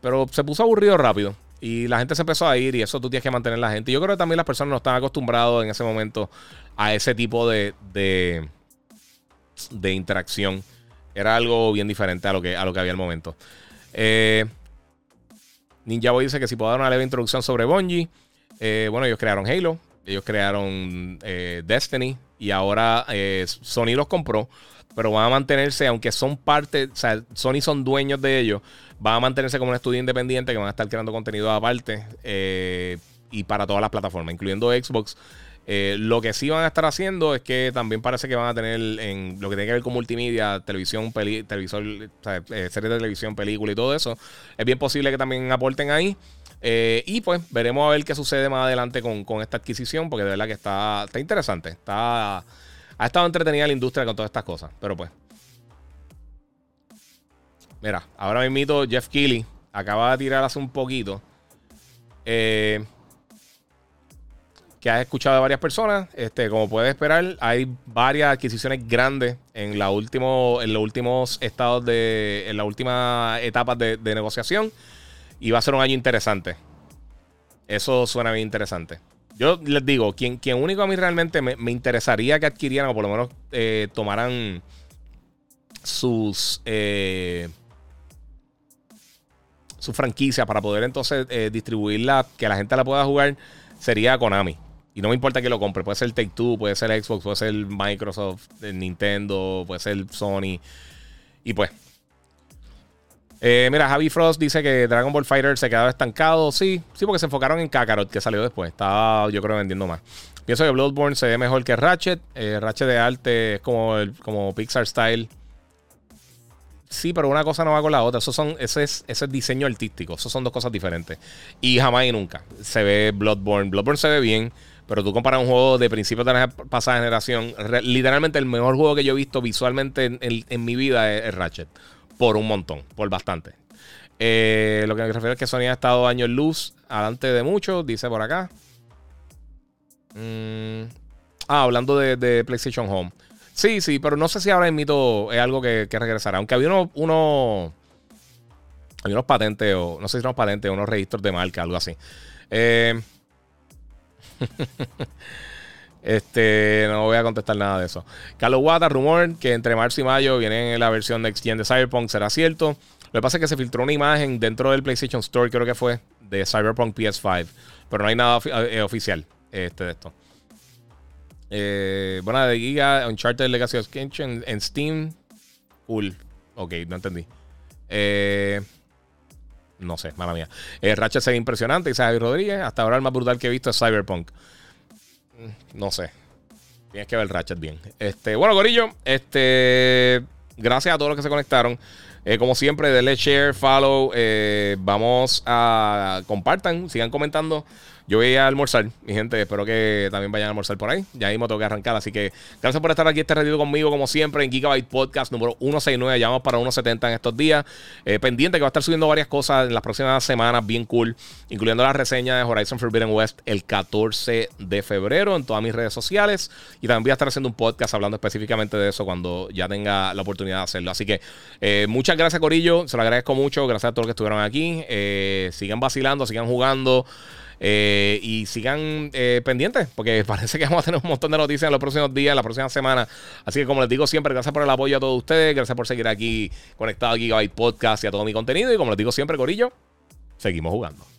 Pero se puso aburrido rápido. Y la gente se empezó a ir. Y eso tú tienes que mantener la gente. Yo creo que también las personas no están acostumbrados en ese momento a ese tipo de. de, de interacción. Era algo bien diferente a lo que, a lo que había al momento. Eh, Ninja Boy dice que si puedo dar una leve introducción sobre Bungie. Eh, bueno, ellos crearon Halo, ellos crearon eh, Destiny y ahora eh, Sony los compró, pero van a mantenerse, aunque son parte, o sea, Sony son dueños de ellos, van a mantenerse como un estudio independiente que van a estar creando contenido aparte y para todas las plataformas, incluyendo Xbox. Eh, lo que sí van a estar haciendo es que también parece que van a tener en lo que tiene que ver con multimedia, televisión, televisor, eh, series de televisión, película y todo eso. Es bien posible que también aporten ahí. Eh, y pues veremos a ver qué sucede más adelante con, esta adquisición, porque de verdad que está, está interesante. Está, ha estado entretenida la industria con todas estas cosas. Pero pues. Mira, ahora mismo Jeff Keighley acaba de tirar hace un poquito. Eh, que has escuchado de varias personas. Este, como puedes esperar, hay varias adquisiciones grandes en, la último, en los últimos estados de. en las últimas etapas de, negociación. Y va a ser un año interesante. Eso suena bien interesante. Yo les digo, quien, quien único a mí realmente me, interesaría que adquirieran, o por lo menos eh, tomaran sus. Eh, su franquicia para poder entonces eh, distribuirla, que la gente la pueda jugar, sería Konami. Y no me importa que lo compre. Puede ser Take Two, puede ser Xbox, puede ser Microsoft, Nintendo, puede ser Sony. Y pues. Eh, mira, Javi Frost dice que Dragon Ball Fighter se quedaba estancado. Sí, sí, porque se enfocaron en Kakarot, que salió después. Estaba, yo creo, vendiendo más. Pienso que Bloodborne se ve mejor que Ratchet. Eh, Ratchet de arte es como, el, como Pixar Style. Sí, pero una cosa no va con la otra. Eso son, ese, es, ese es diseño artístico. Eso son dos cosas diferentes. Y jamás y nunca se ve Bloodborne. Bloodborne se ve bien. Pero tú comparas un juego de principios de la pasada generación, literalmente el mejor juego que yo he visto visualmente en, mi vida es, Ratchet. Por un montón, por bastante. Eh, lo que me refiero es que Sony ha estado años luz adelante de muchos, dice por acá. Mm, ah, hablando de, PlayStation Home. Sí, sí, pero no sé si ahora el mito es algo que, regresará. Aunque había uno, uno, hay unos patentes, o no sé si unos patentes, unos registros de marca, algo así. Eh, [laughs] este, no voy a contestar nada de eso. Carlos Wata, rumor que entre marzo y mayo viene la versión de Next de Cyberpunk, ¿será cierto? Lo que pasa es que se filtró una imagen dentro del PlayStation Store, creo que fue, de Cyberpunk PS5, pero no hay nada eh, oficial este, de esto. Eh, bueno, de Giga, Uncharted Legacy of Kitchen en, Steam. Cool. Ok, no entendí. Eh, no sé, mala mía. Eh, Ratchet se ve impresionante, dice Javi Rodríguez. Hasta ahora el más brutal que he visto es Cyberpunk. Mm, no sé. Tienes que ver Ratchet bien. Este, bueno, Gorillo, este, gracias a todos los que se conectaron. Eh, como siempre, denle share, follow. Eh, vamos a compartan, sigan comentando. Yo voy a almorzar, mi gente. Espero que también vayan a almorzar por ahí. Ya mismo tengo que arrancar. Así que gracias por estar aquí este ratito conmigo, como siempre, en Gigabyte Podcast número 169. Ya vamos para 170 en estos días. Eh, pendiente que va a estar subiendo varias cosas en las próximas semanas, bien cool, incluyendo la reseña de Horizon Forbidden West el 14 de febrero en todas mis redes sociales. Y también voy a estar haciendo un podcast hablando específicamente de eso cuando ya tenga la oportunidad de hacerlo. Así que eh, muchas gracias, Corillo. Se lo agradezco mucho. Gracias a todos los que estuvieron aquí. Eh, sigan vacilando, sigan jugando. Eh, y sigan eh, pendientes, porque [laughs] parece que vamos a tener un montón de noticias en los próximos días, en la próxima semana. Así que, como les digo siempre, gracias por el apoyo a todos ustedes, gracias por seguir aquí conectado a Gigabyte Podcast y a todo mi contenido. Y como les digo siempre, Corillo, seguimos jugando.